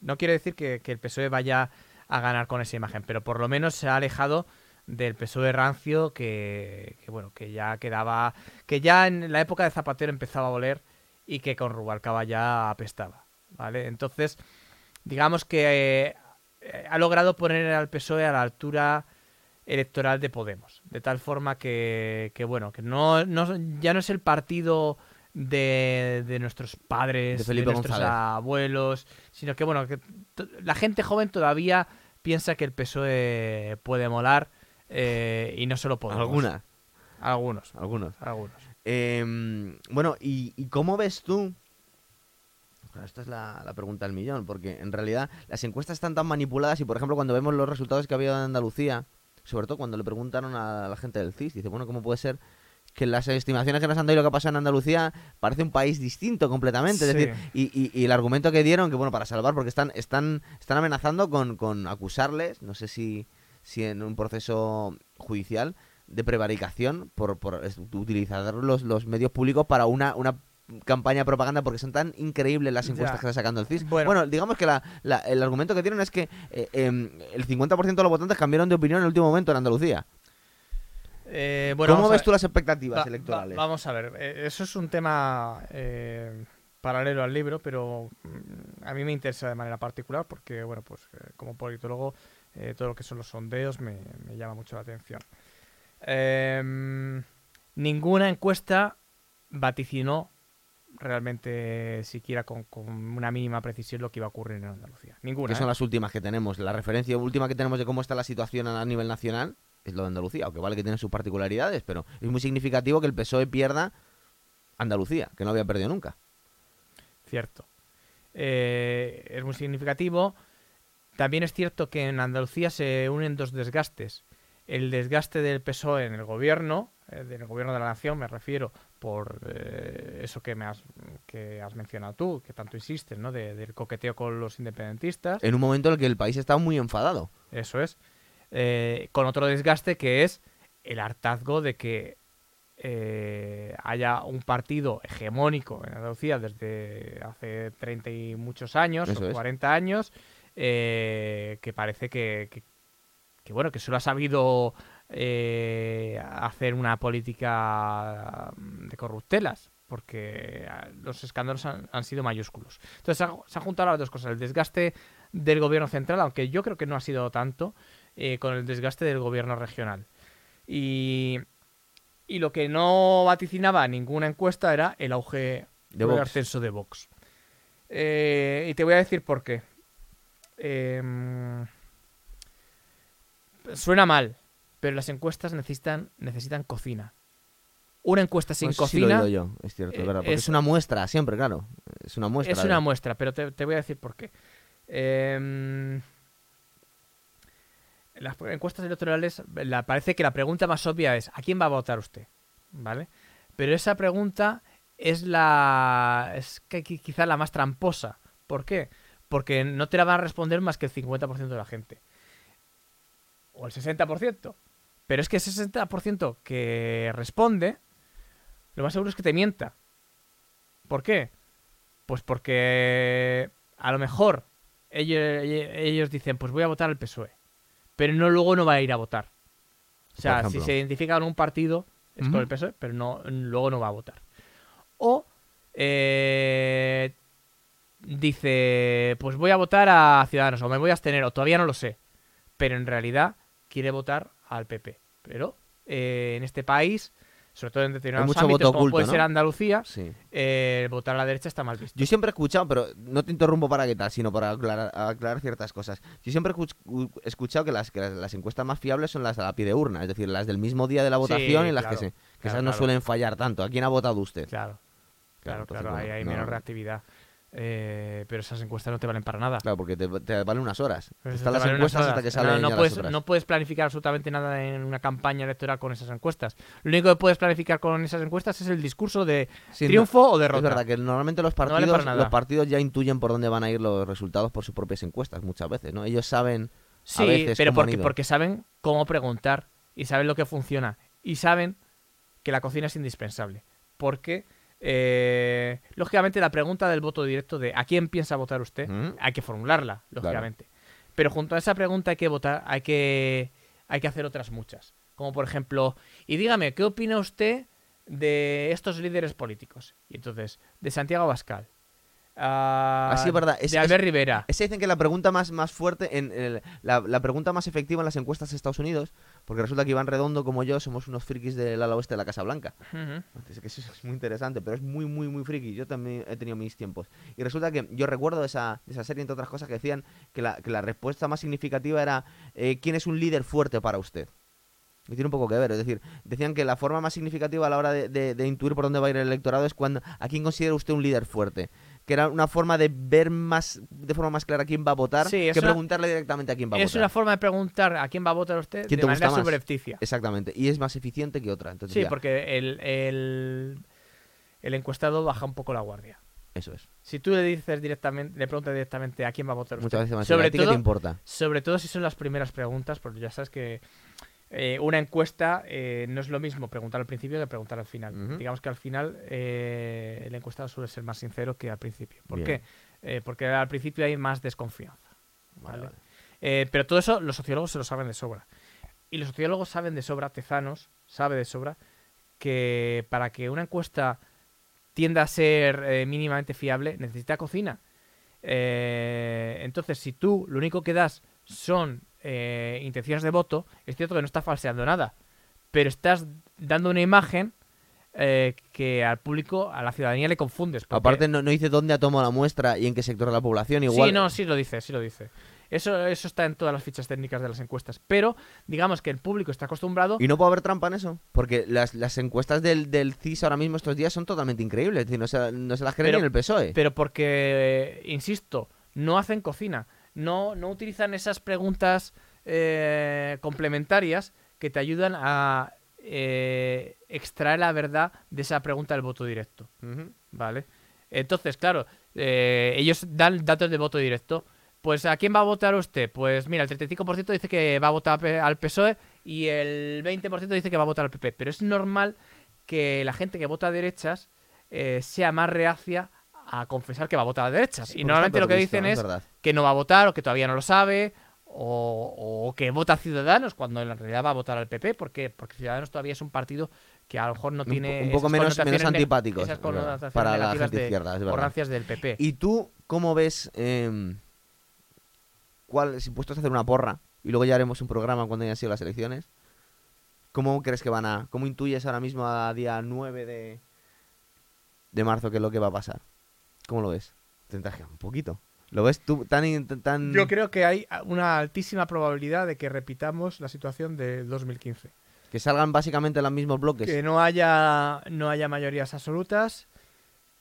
No quiere decir que, que el PSOE vaya a ganar con esa imagen, pero por lo menos se ha alejado del PSOE rancio que, bueno que ya quedaba que ya en la época de Zapatero empezaba a oler y que con Rubalcaba ya apestaba vale entonces digamos que eh, ha logrado poner al PSOE a la altura electoral de Podemos de tal forma que, que, bueno que no, no ya no es el partido de, de nuestros padres De nuestros González. abuelos sino que bueno que la gente joven todavía piensa que el PSOE puede molar eh, y no solo Podemos alguna, algunos algunos. algunos Em, bueno, ¿y, y cómo ves tú? Esta es la, la pregunta del millón, porque en realidad las encuestas están tan manipuladas y, por ejemplo, cuando vemos los resultados que ha habido en Andalucía, sobre todo cuando le preguntaron a la gente del CIS, dice, bueno, ¿cómo puede ser que las estimaciones que nos han dado y lo que ha pasado en Andalucía parece un país distinto completamente? Es Sí. decir, y, y- y el argumento que dieron, que bueno, para salvar, porque están, están, están amenazando con, con acusarles, no sé si, si en un proceso judicial, de prevaricación por, por utilizar los, los medios públicos para una, una campaña de propaganda porque son tan increíbles las encuestas Ya. que está sacando el CIS. Bueno. Bueno, digamos que la- la- el argumento que tienen es que eh, em, el 50% de los votantes cambiaron de opinión en el último momento en Andalucía. Eh, bueno, ¿Cómo ves tú las expectativas Va- va- electorales? vamos a ver, eh, eso es un tema eh, paralelo al libro, pero mm, a mí me interesa de manera particular porque, bueno, pues eh, como politólogo, eh, todo lo que son los sondeos me, me llama mucho la atención. Em, ninguna encuesta vaticinó realmente siquiera con, con una mínima precisión lo que iba a ocurrir en Andalucía. Ninguna. que son ¿eh? las últimas que tenemos. La referencia última que tenemos de cómo está la situación a nivel nacional es lo de Andalucía, aunque vale que tiene sus particularidades, pero es muy significativo que el PSOE pierda Andalucía, que no había perdido nunca. Cierto. Eh, es muy significativo. También es cierto que en Andalucía se unen dos desgastes. El desgaste del PSOE en el gobierno, eh, del gobierno de la nación, me refiero, por eh, eso que, me has, que has mencionado tú, que tanto insistes, ¿no? De- del coqueteo con los independentistas. En un momento en el que el país está muy enfadado. Eso es. Eh, con otro desgaste que es el hartazgo de que eh, haya un partido hegemónico en Andalucía desde hace 30 y muchos años, Eso o es. 40 años, eh, que parece que, que- que, bueno, que solo ha sabido eh, hacer una política de corruptelas, porque los escándalos han, han sido mayúsculos. Entonces se, ha- se han juntado las dos cosas, el desgaste del gobierno central, aunque yo creo que no ha sido tanto, eh, con el desgaste del gobierno regional. Y, y lo que no vaticinaba ninguna encuesta era el auge De o el Vox. ascenso de Vox. Eh, y te voy a decir por qué. Em, suena mal, pero las encuestas necesitan, necesitan cocina. Una encuesta sin he cocina yo, es cierto, es eh, verdad. Una muestra, siempre, claro. Es una muestra. es una muestra, pero te, te voy a decir por qué. Em, las encuestas electorales, parece que la pregunta más obvia es ¿a quién va a votar usted? ¿Vale? Pero esa pregunta es la. es que qui- quizá la más tramposa. ¿Por qué? Porque no te la van a responder más que el 50% de la gente. O el 60%. Pero es que ese 60% que responde, lo más seguro es que te mienta. ¿Por qué? Pues porque a lo mejor ellos, ellos dicen, pues voy a votar al PSOE. E", Pero no luego no va a ir a votar. O sea, si se identifica con un partido, es con Ujú. el PSOE, pero no, luego no va a votar. O eh, dice, pues voy a votar a Ciudadanos, o me voy a abstener, o todavía no lo sé. Pero en realidad quiere votar al PP. Pero eh, en este país, sobre todo en determinados mucho ámbitos, voto como oculto, puede ¿no? ser Andalucía, Sí. eh, votar a la derecha está mal visto. Yo siempre he escuchado, pero no te interrumpo para qué tal, sino para aclarar, aclarar ciertas cosas. Yo siempre he escuch- he escuchado que las, que las, las encuestas más fiables son las a la pie de urna, es decir, las del mismo día de la votación y las claro, que, se, que claro, esas no claro. suelen fallar tanto. ¿A quién ha votado usted? Claro, claro, entonces, claro, ahí hay no- menos reactividad. Eh, pero esas encuestas no te valen para nada. Claro, porque te, te valen unas horas. Pero Están te las encuestas hasta que salen no puedes, las no puedes planificar absolutamente nada en una campaña electoral con esas encuestas. Lo único que puedes planificar con esas encuestas es el discurso de Sí, no- triunfo o Es derrota. verdad que normalmente los partidos, los partidos ya intuyen por dónde van a ir los resultados por sus propias encuestas muchas veces, ¿no? Ellos saben Sí, veces pero cómo han porque, ido. porque saben cómo preguntar y saben lo que funciona y saben que la cocina es indispensable. Porque, eh, lógicamente, la pregunta del voto directo de ¿a quién piensa votar usted? ¿Mm? Hay que formularla, lógicamente. Pero junto a esa pregunta hay que votar, hay que, hay que hacer otras muchas. Como por ejemplo, y dígame, ¿qué opina usted de estos líderes políticos? Y entonces, de Santiago Bascal. Ah, Así es verdad, es- de es- Albert Rivera. Esa dicen que la pregunta más, más fuerte, en el- la, la pregunta más efectiva en las encuestas de Estados Unidos, porque resulta que Iván Redondo como yo somos unos frikis del ala oeste de la Casa Blanca. Entonces, que eso es muy interesante, pero es muy, muy, muy friki. Yo también he tenido mis tiempos. Y resulta que yo recuerdo de esa, de esa serie, entre otras cosas, que decían que la, que la respuesta más significativa era eh, ¿quién es un líder fuerte para usted? Y tiene un poco que ver, es decir, decían que la forma más significativa a la hora de, de- de intuir por dónde va a ir el electorado es cuando a quién considera usted un líder fuerte. Que era una forma de ver más de forma más clara quién va a votar Sí, es que una- preguntarle directamente a quién va a Es votar. una forma de preguntar a quién va a votar usted ¿Quién de manera subrepticia. Exactamente, y es más eficiente que otra. Entonces, Sí, ya, porque el, el, el encuestado baja un poco la guardia. eso es. Si tú le dices directamente, le preguntas directamente a quién va a votar usted, Muchas veces más sobre ¿A ti qué te todo, importa? sobre todo si son las primeras preguntas, porque ya sabes que eh, una encuesta eh, no es lo mismo preguntar al principio que preguntar al final. Digamos que al final eh, el encuestado suele ser más sincero que al principio. ¿Por Bien. qué? Eh, porque al principio hay más desconfianza. Vale, Vale. vale. Eh, pero todo eso los sociólogos se lo saben de sobra. Y los sociólogos saben de sobra, Tezanos sabe de sobra, que para que una encuesta tienda a ser eh, mínimamente fiable, necesita cocina. Entonces, si tú lo único que das son eh, intenciones de voto, es cierto que no estás falseando nada, pero estás dando una imagen eh, que al público, a la ciudadanía le confundes. porque- Aparte no, no dice dónde ha tomado la muestra y en qué sector de la población. Igual, Sí, no, sí lo dice, sí lo dice. Eso, eso está en todas las fichas técnicas de las encuestas. Pero, digamos que el público está acostumbrado. Y no puede haber trampa en eso. Porque las, las encuestas del, del CIS ahora mismo estos días son totalmente increíbles. Es decir, no se, no se las creen en el PSOE. Pero porque, eh, insisto, no hacen cocina. No, no utilizan esas preguntas eh, complementarias que te ayudan a eh, extraer la verdad de esa pregunta del voto directo. ¿Vale? Entonces, claro, eh, ellos dan datos de voto directo. Pues ¿a quién va a votar usted? Pues mira, el 35% dice que va a votar al PSOE y el 20% dice que va a votar al PP. Pero es normal que la gente que vota a derechas eh, sea más reacia a confesar que va a votar a derechas. Sí, y normalmente lo que dicen es que no va a votar o que todavía no lo sabe o, o que vota a Ciudadanos cuando en realidad va a votar al PP. ¿Por qué? Porque Ciudadanos todavía es un partido que a lo mejor no tiene un poco menos- menos esas connotaciones para la gente de- izquierda, es del PP. ¿Y tú cómo ves, em, cuál, si puestos a hacer una porra, y luego ya haremos un programa cuando hayan sido las elecciones, ¿cómo crees que van a, cómo intuyes ahora mismo a día 9 de, de marzo qué es lo que va a pasar? ¿Cómo lo ves? Que un poquito. ¿Lo ves tú tan... tan... Yo creo que hay una altísima probabilidad de que repitamos la situación de 2015. Que salgan básicamente los mismos bloques. Que no haya, no haya mayorías absolutas,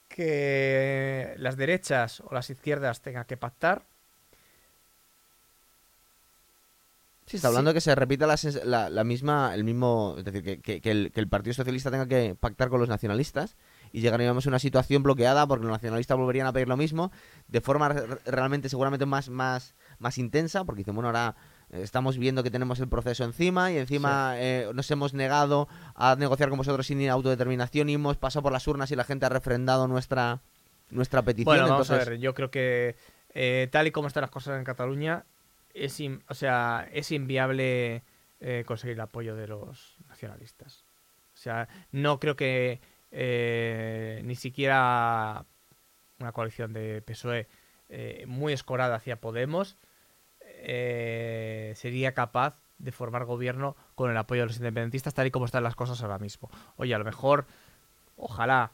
que las derechas o las izquierdas tengan que pactar. Sí, está hablando de que se repita la, la- la misma, el mismo, es decir, que, que- que el, que el Partido Socialista tenga que pactar con los nacionalistas y llegaríamos a una situación bloqueada porque los nacionalistas volverían a pedir lo mismo de forma re- realmente seguramente más, más, más intensa porque dicen, bueno, ahora eh, estamos viendo que tenemos el proceso encima y encima eh, nos hemos negado a negociar con vosotros sin autodeterminación y hemos pasado por las urnas y la gente ha refrendado nuestra, nuestra petición. Bueno, vamos entonces, a ver, yo creo que eh, tal y como están las cosas en Cataluña, es, in- o sea, es inviable eh, conseguir el apoyo de los nacionalistas. O sea, no creo que eh, ni siquiera una coalición de PSOE eh, muy escorada hacia Podemos eh, sería capaz de formar gobierno con el apoyo de los independentistas tal y como están las cosas ahora mismo. Oye, a lo mejor, ojalá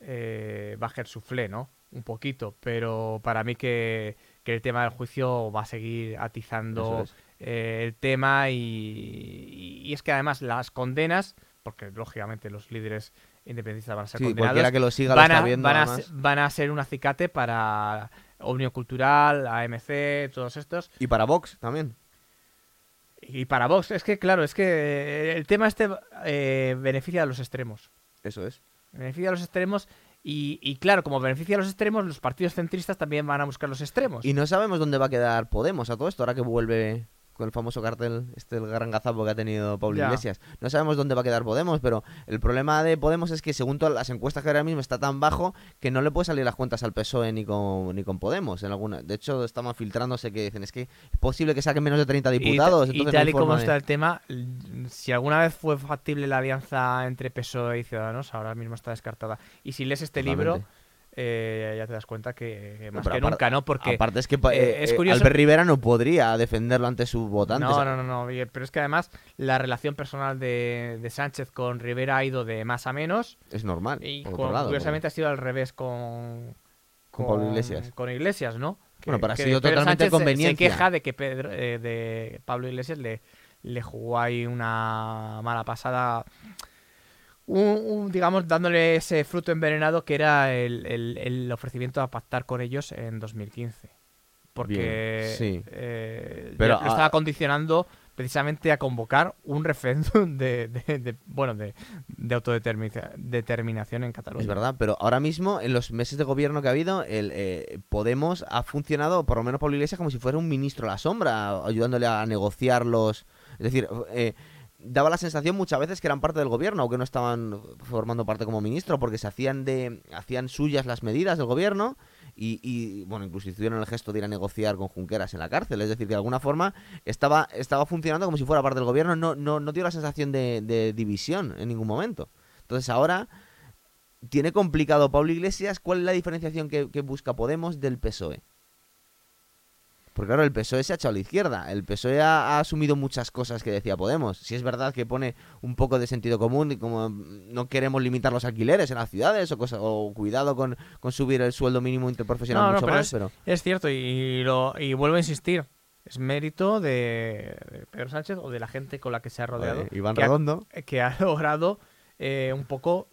eh, baje el suflé, ¿no? Un poquito, pero para mí que, que el tema del juicio va a seguir atizando es. eh, el tema y, y es que además las condenas, porque lógicamente los líderes independentistas van a ser sí, condenados, cualquiera que lo siga lo van, está a, viendo. van, a, además. se- van a ser un acicate para Unión Cultural, AMC, todos estos. Y para Vox también. Y para Vox, es que claro, es que eh, el tema este eh, beneficia a los extremos. Eso es. Beneficia a los extremos y, y claro, como beneficia a los extremos, los partidos centristas también van a buscar los extremos. Y no sabemos dónde va a quedar Podemos a todo esto, ahora que vuelve con el famoso cartel, este el gran gazapo que ha tenido Pablo. Iglesias. No sabemos dónde va a quedar Podemos, pero el problema de Podemos es que según todas las encuestas que ahora mismo está tan bajo que no le puede salir las cuentas al PSOE ni con, ni con Podemos. En alguna, de hecho, estamos filtrándose que dicen, es que es posible que saquen menos de 30 Y ta- diputados. y, entonces no tal y como de- está el tema, si alguna vez fue factible la alianza entre PSOE y Ciudadanos, ahora mismo está descartada. Y si lees este libro. Eh, ya te das cuenta que, que más pero que nunca, ¿no? Porque Aparte es que eh, eh, es curioso- Albert Rivera no podría defenderlo ante sus votantes. No, no, no, pero es que además la relación personal de, de Sánchez con Rivera ha ido de más a menos Es normal. y por con- otro lado, curiosamente ha sido al revés con, Con Pablo Iglesias. Con Iglesias, ¿no? Bueno, pero ha sido totalmente Sánchez se-. Se queja de que Pedro, eh, de Pablo Iglesias le, le jugó ahí una mala pasada. Un, un, digamos, dándole ese fruto envenenado que era el, el- el ofrecimiento a pactar con ellos en 2015. Porque Bien, sí. eh, Pero, lo ah, estaba condicionando precisamente a convocar un referéndum de, de- de- bueno de, de autodeterminación en Cataluña. Es verdad, pero ahora mismo, en los meses de gobierno que ha habido, el eh, Podemos ha funcionado, por lo menos Pablo Iglesias, como si fuera un ministro a la sombra, ayudándole a negociar los... Es decir, eh, daba la sensación muchas veces que eran parte del gobierno o que no estaban formando parte como ministro, porque se hacían de hacían suyas las medidas del gobierno y, y, bueno, incluso hicieron el gesto de ir a negociar con Junqueras en la cárcel. Es decir, que de alguna forma estaba, estaba funcionando como si fuera parte del gobierno, no, no, no dio la sensación de, división en ningún momento. Entonces ahora tiene complicado Pablo Iglesias. ¿Cuál es la diferenciación que, que busca Podemos del PSOE? Porque claro, el PSOE se ha echado a la izquierda. El PSOE ha, ha asumido muchas cosas que decía Podemos. Si es verdad que pone un poco de sentido común y como no queremos limitar los alquileres en las ciudades o, cosa, o cuidado con, con subir el sueldo mínimo interprofesional No, no, mucho pero más, es- pero Es cierto, y, lo, y vuelvo a insistir. Es mérito de, Pedro Sánchez o de la gente con la que se ha rodeado. Iván que ha- Redondo. que ha <laughs> logrado eh, un poco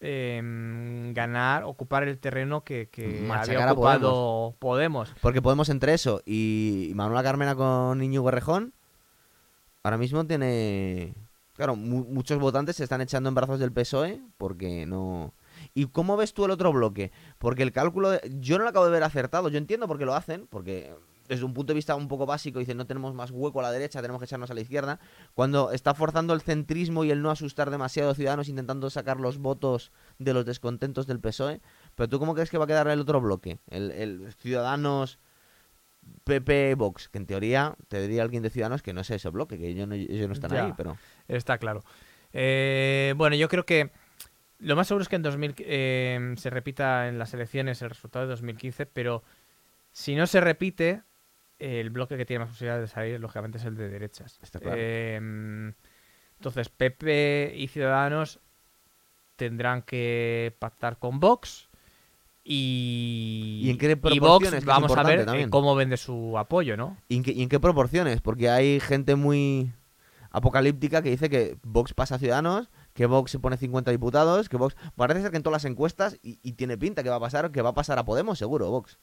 em, ganar, ocupar el terreno que, que había ocupado Podemos. Porque Podemos entre eso y Manuela Carmena con Íñigo Errejón, ahora mismo tiene... Claro, mu- muchos votantes se están echando en brazos del PSOE porque no... ¿Y cómo ves tú el otro bloque? Porque el cálculo... de- Yo no lo acabo de ver acertado, yo entiendo por qué lo hacen, porque desde un punto de vista un poco básico dicen no tenemos más hueco a la derecha, tenemos que echarnos a la izquierda, cuando está forzando el centrismo y el no asustar demasiado a ciudadanos intentando sacar los votos de los descontentos del PSOE. Pero tú cómo crees que va a quedar el otro bloque? El, el Ciudadanos... PP Vox, que en teoría te diría alguien de Ciudadanos que no es ese bloque, que ellos no, ellos no están Ya. ahí, pero Está claro. Eh, bueno, yo creo que lo más seguro es que en 2000 eh, se repita en las elecciones el resultado de 2015, pero si no se repite, el bloque que tiene más posibilidades de salir, lógicamente, es el de derechas. Está claro. Eh, entonces, PP y Ciudadanos tendrán que pactar con Vox Y, ¿Y en qué Vox, proporciones? Que es vamos a ver también. cómo vende su apoyo, ¿no? ¿Y en, qué, y en qué proporciones? Porque hay gente muy apocalíptica que dice que Vox pasa a Ciudadanos, que Vox se pone 50 diputados, que Vox... Parece ser que en todas las encuestas, y, y tiene pinta que va a pasar, que va a pasar a Podemos, seguro, Vox.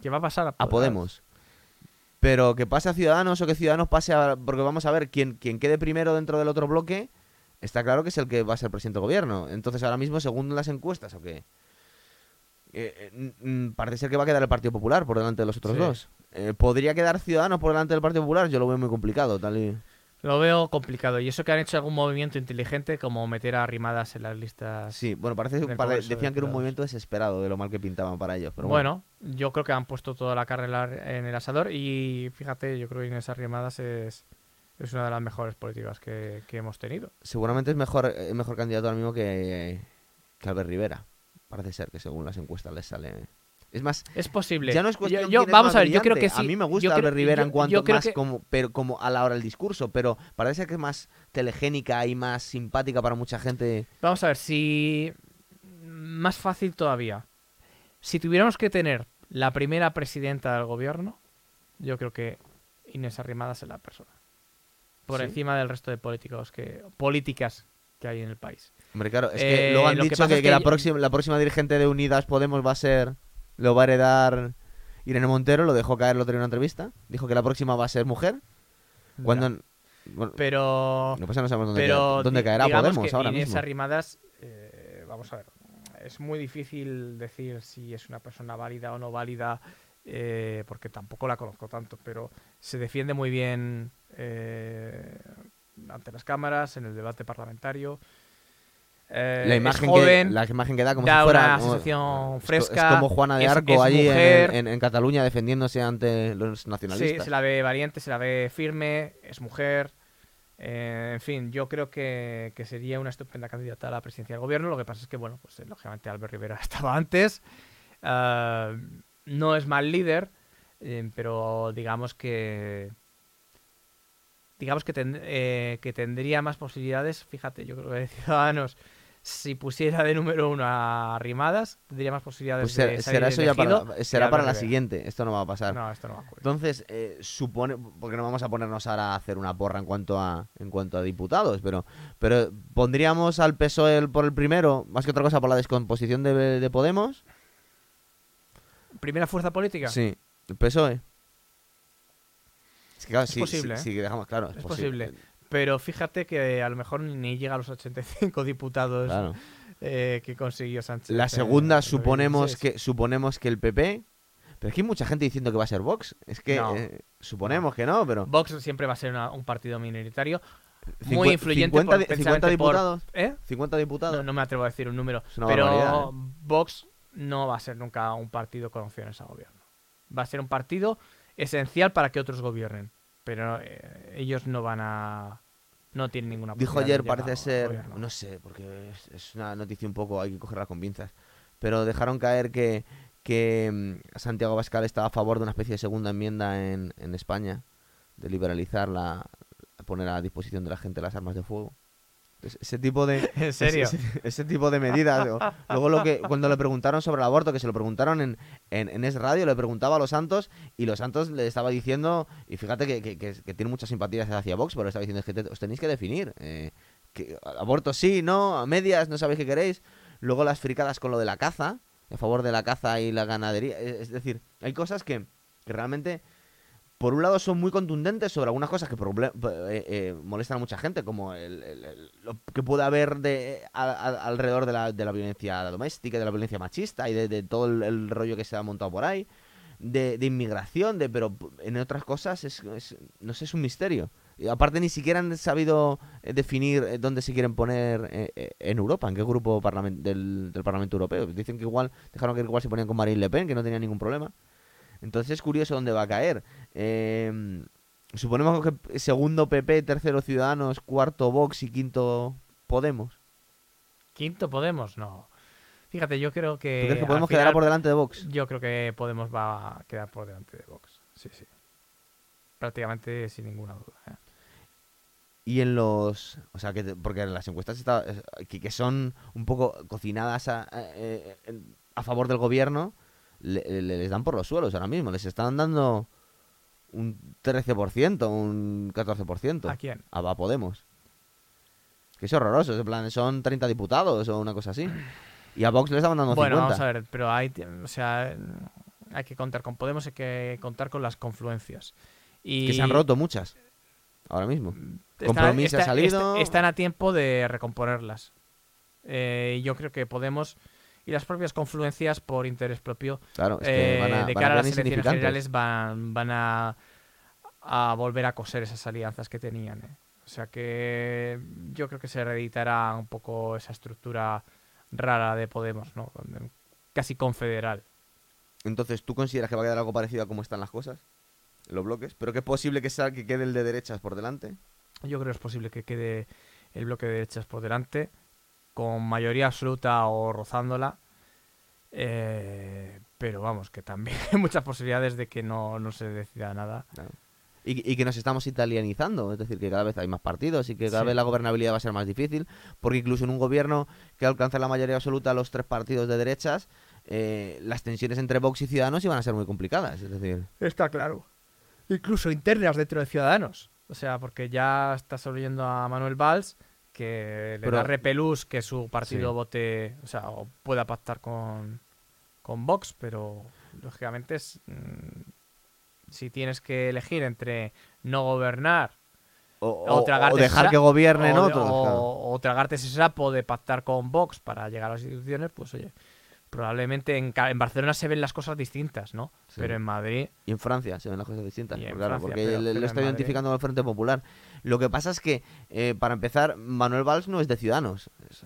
¿Qué va a pasar? A Podemos. Pero que pase a Ciudadanos o que Ciudadanos pase a... Porque vamos a ver, quien, quien quede primero dentro del otro bloque, está claro que es el que va a ser presidente del gobierno. Entonces ahora mismo, según las encuestas, o que... eh, eh, n- parece ser que va a quedar el Partido Popular por delante de los otros Sí. dos. Eh, ¿Podría quedar Ciudadanos por delante del Partido Popular? Yo lo veo muy complicado, tal y... Lo veo complicado. Y eso que han hecho algún movimiento inteligente, como meter a rimadas en las listas. Sí, bueno, parece de decían que era un movimiento desesperado de lo mal que pintaban para ellos. Pero bueno, yo creo que han puesto toda la carne en en el asador. Y fíjate, yo creo que Inés Arrimadas es, es una de las mejores políticas que, que hemos tenido. seguramente es mejor, es mejor candidato ahora mismo que, que Albert Rivera. Parece ser que según las encuestas les sale... Es más, Es posible. Ya no es cuestión yo- quién es vamos más a ver, yo creo que sí. A mí me gusta Albert Rivera yo- en cuanto más que- como, pero como a la hora del discurso, pero parece que es más telegénica y más simpática para mucha gente. Vamos a ver, si. Más fácil todavía. Si tuviéramos que tener la primera presidenta del gobierno, yo creo que Inés Arrimadas es la persona. Por ¿Sí? encima del resto de políticos que, políticas que hay en el país. Hombre, claro, es que Eh, luego han dicho que, que que la próxima la próxima dirigente de Unidas Podemos va a ser lo va a heredar Irene Montero, lo dejó caer el otro día en una entrevista. Dijo que la próxima va a ser mujer. Cuando Ya. bueno, Pero. no pasa, no sabemos dónde, pero cae- dónde caerá Podemos que ahora Inés mismo. Arrimadas, eh, vamos a ver, es muy difícil decir si es una persona válida o no válida, eh, porque tampoco la conozco tanto, pero se defiende muy bien eh, ante las cámaras, en el debate parlamentario. Eh, la imagen joven, que la imagen que da como da si fuera una co- fresca, es como Juana de es- Arco es allí en- mujer. en, en Cataluña defendiéndose ante los Sí, nacionalistas. se la ve valiente, se la ve firme, es mujer. eh, en fin, yo creo que, que sería una estupenda candidata a la presidencia del gobierno. Lo que pasa es que, bueno, pues eh, lógicamente Albert Rivera <laughs> estaba antes. ah, no es mal líder, eh, pero digamos que. Digamos que, ten- eh, que tendría más posibilidades. Fíjate, yo creo que <laughs> Ciudadanos, si pusiera de número uno a Rimadas, tendría más posibilidades Pues será, de salir será eso ya para, será para la siguiente. Esto no va a pasar. No, esto no va a ocurrir. Entonces, eh, supone, porque no vamos a ponernos ahora a hacer una porra en cuanto a en cuanto a diputados, pero pero pondríamos al PSOE por el primero, más que otra cosa por la descomposición de, de Podemos. ¿Primera fuerza política? Sí, el PSOE. Es que claro, Es sí, posible, ¿eh? sí que dejamos claro, es, Es posible. posible. Pero fíjate que a lo mejor ni llega a los 85 diputados Claro. eh, que consiguió Sánchez. La en segunda suponemos 2016. que suponemos que el PP, pero es que hay mucha gente diciendo que va a ser Vox. Es que No. eh, suponemos que no, pero Vox siempre va a ser una- un partido minoritario. Muy influyente 50, por- di- 50 precisamente por- diputados, ¿Eh? 50 diputados. No, no me atrevo a decir un número. Pero barbaridad, ¿eh? Vox no va a ser nunca un partido con opciones a gobierno. Va a ser un partido esencial para que otros gobiernen. Pero eh, ellos no van a. No tienen ninguna Dijo posibilidad de ayer, parece ser, gobierno. no sé, porque es, es una noticia un poco, hay que cogerla con pinzas, pero dejaron caer que, que mm, Santiago Bascal estaba a favor de una especie de segunda enmienda en, en España, de liberalizar la, poner a disposición de la gente las armas de fuego. Es- ese tipo de, ¿En serio? Ese, ese- ese tipo de <laughs> medidas. <laughs> Luego lo que cuando le preguntaron sobre el aborto, que se lo preguntaron en, en, en Es Radio, le preguntaba a los Santos y los Santos le estaba diciendo, y fíjate que, que, que- que tiene muchas simpatías hacia Vox, pero le estaba diciendo, es que te- os tenéis que definir. eh, que, aborto sí, no, a medias, no sabéis qué queréis. Luego las fricadas con lo de la caza, a favor de la caza y la ganadería. Es es decir, hay cosas que, que realmente por un lado son muy contundentes sobre algunas cosas que eh, eh, molestan a mucha gente, como el, lo que puede haber de, alrededor de la, de la violencia doméstica, de la violencia machista y de, todo el, rollo que se ha montado por ahí, de, inmigración, de pero en otras cosas es, no sé, es un misterio. Aparte ni siquiera han sabido eh, definir eh, dónde se quieren poner eh, en Europa, en qué grupo del, del Parlamento Europeo. Dicen que igual, dejaron que igual se ponían con Marine Le Pen, que no tenía ningún problema. Entonces es curioso dónde va a caer. Eh, suponemos que segundo PP, tercero Ciudadanos, cuarto Vox y quinto Podemos. ¿Quinto Podemos? No. Fíjate, yo creo que. ¿Tú crees que Podemos quedar final- por delante de Vox? Yo creo que Podemos va a quedar por delante de Vox. Sí, sí. Prácticamente sin ninguna duda. ¿eh? Y en los... O sea, que te- porque en las encuestas está, que, que son un poco cocinadas a- a- eh, a favor del gobierno le- le- les dan por los suelos ahora mismo. Les están dando un 13%, un 14%. ¿A quién? A, a Podemos. Que es horroroso. En plan, son 30 diputados o una cosa así. Y a Vox le estaban dando Bueno, 50. vamos a ver, pero hay, o sea, hay que contar con Podemos, hay que contar con las confluencias. Y Que se han roto muchas. Ahora mismo. Compromís ha está- salido. está- están a tiempo de recomponerlas. Eh, yo creo que Podemos y las propias confluencias por interés propio Claro, es que eh, van a, de van cara a las elecciones generales van, van a, a volver a coser esas alianzas que tenían. eh. O sea que yo creo que se reeditará un poco esa estructura rara de Podemos, ¿no? Casi confederal. Entonces, ¿tú consideras que va a quedar algo parecido a cómo están las cosas? Los bloques. ¿Pero que es posible que, sea, que quede el de derechas por delante? Yo creo que es posible que quede el bloque de derechas por delante, con mayoría absoluta o rozándola. eh, pero vamos, que también <laughs> hay muchas posibilidades de que no, no se decida nada. Y, y que nos estamos italianizando, es decir, que cada vez hay más partidos y que cada Sí. vez la gobernabilidad va a ser más difícil, porque incluso en un gobierno que alcance la mayoría absoluta los tres partidos de derechas, eh, las tensiones entre Vox y Ciudadanos iban a ser muy complicadas, es decir, Está claro. Incluso internas dentro de Ciudadanos. O sea, porque ya estás oyendo a Manuel Valls que le Pero- da repelús que su partido Sí. vote, o sea, o pueda pactar con, con Vox, pero lógicamente es, mm, si tienes que elegir entre no gobernar o, o, dejar esa- que gobiernen o, otros. o- claro. o tragarte ese sapo de pactar con Vox para llegar a las instituciones, pues oye, probablemente en, en Barcelona se ven las cosas distintas, ¿no? Sí. Pero en Madrid Y en Francia se ven las cosas distintas. Pues claro, Francia, porque pero- le pero está Madrid- identificando al Frente Popular. Lo que pasa es que, eh, para empezar, Manuel Valls no es de Ciudadanos. Es,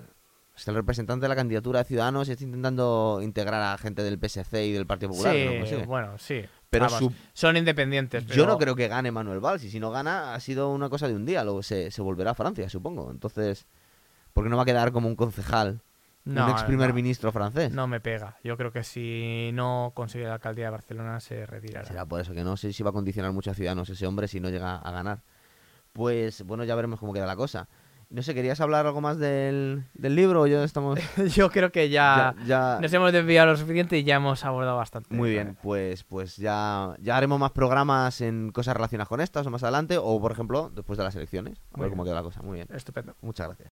es el representante de la candidatura de Ciudadanos y está intentando integrar a gente del PSC y del Partido Popular. sí, no bueno, sí. Pero Vamos, su- son independientes. Yo no pero- creo que gane Manuel Valls. Y si no gana, ha sido una cosa de un día. Luego se, se volverá a Francia, supongo. Entonces, porque no va a quedar como un concejal, no, un ex primer no, ministro francés. no me pega. Yo creo que si no consigue la alcaldía de Barcelona se retirará. Será por eso que no sé si va a condicionar mucho a Ciudadanos ese hombre si no llega a ganar. Pues bueno, ya veremos cómo queda la cosa. No sé, ¿querías hablar algo más del, del libro? o Ya estamos. <laughs> Yo creo que ya, ya- ya- nos hemos desviado lo suficiente y ya hemos abordado bastante. Muy bien, pues, pues ya, ya haremos más programas en cosas relacionadas con estas o más adelante, o por ejemplo, después de las elecciones. A Muy ver bien. cómo queda la cosa. Muy bien. Estupendo. Muchas gracias.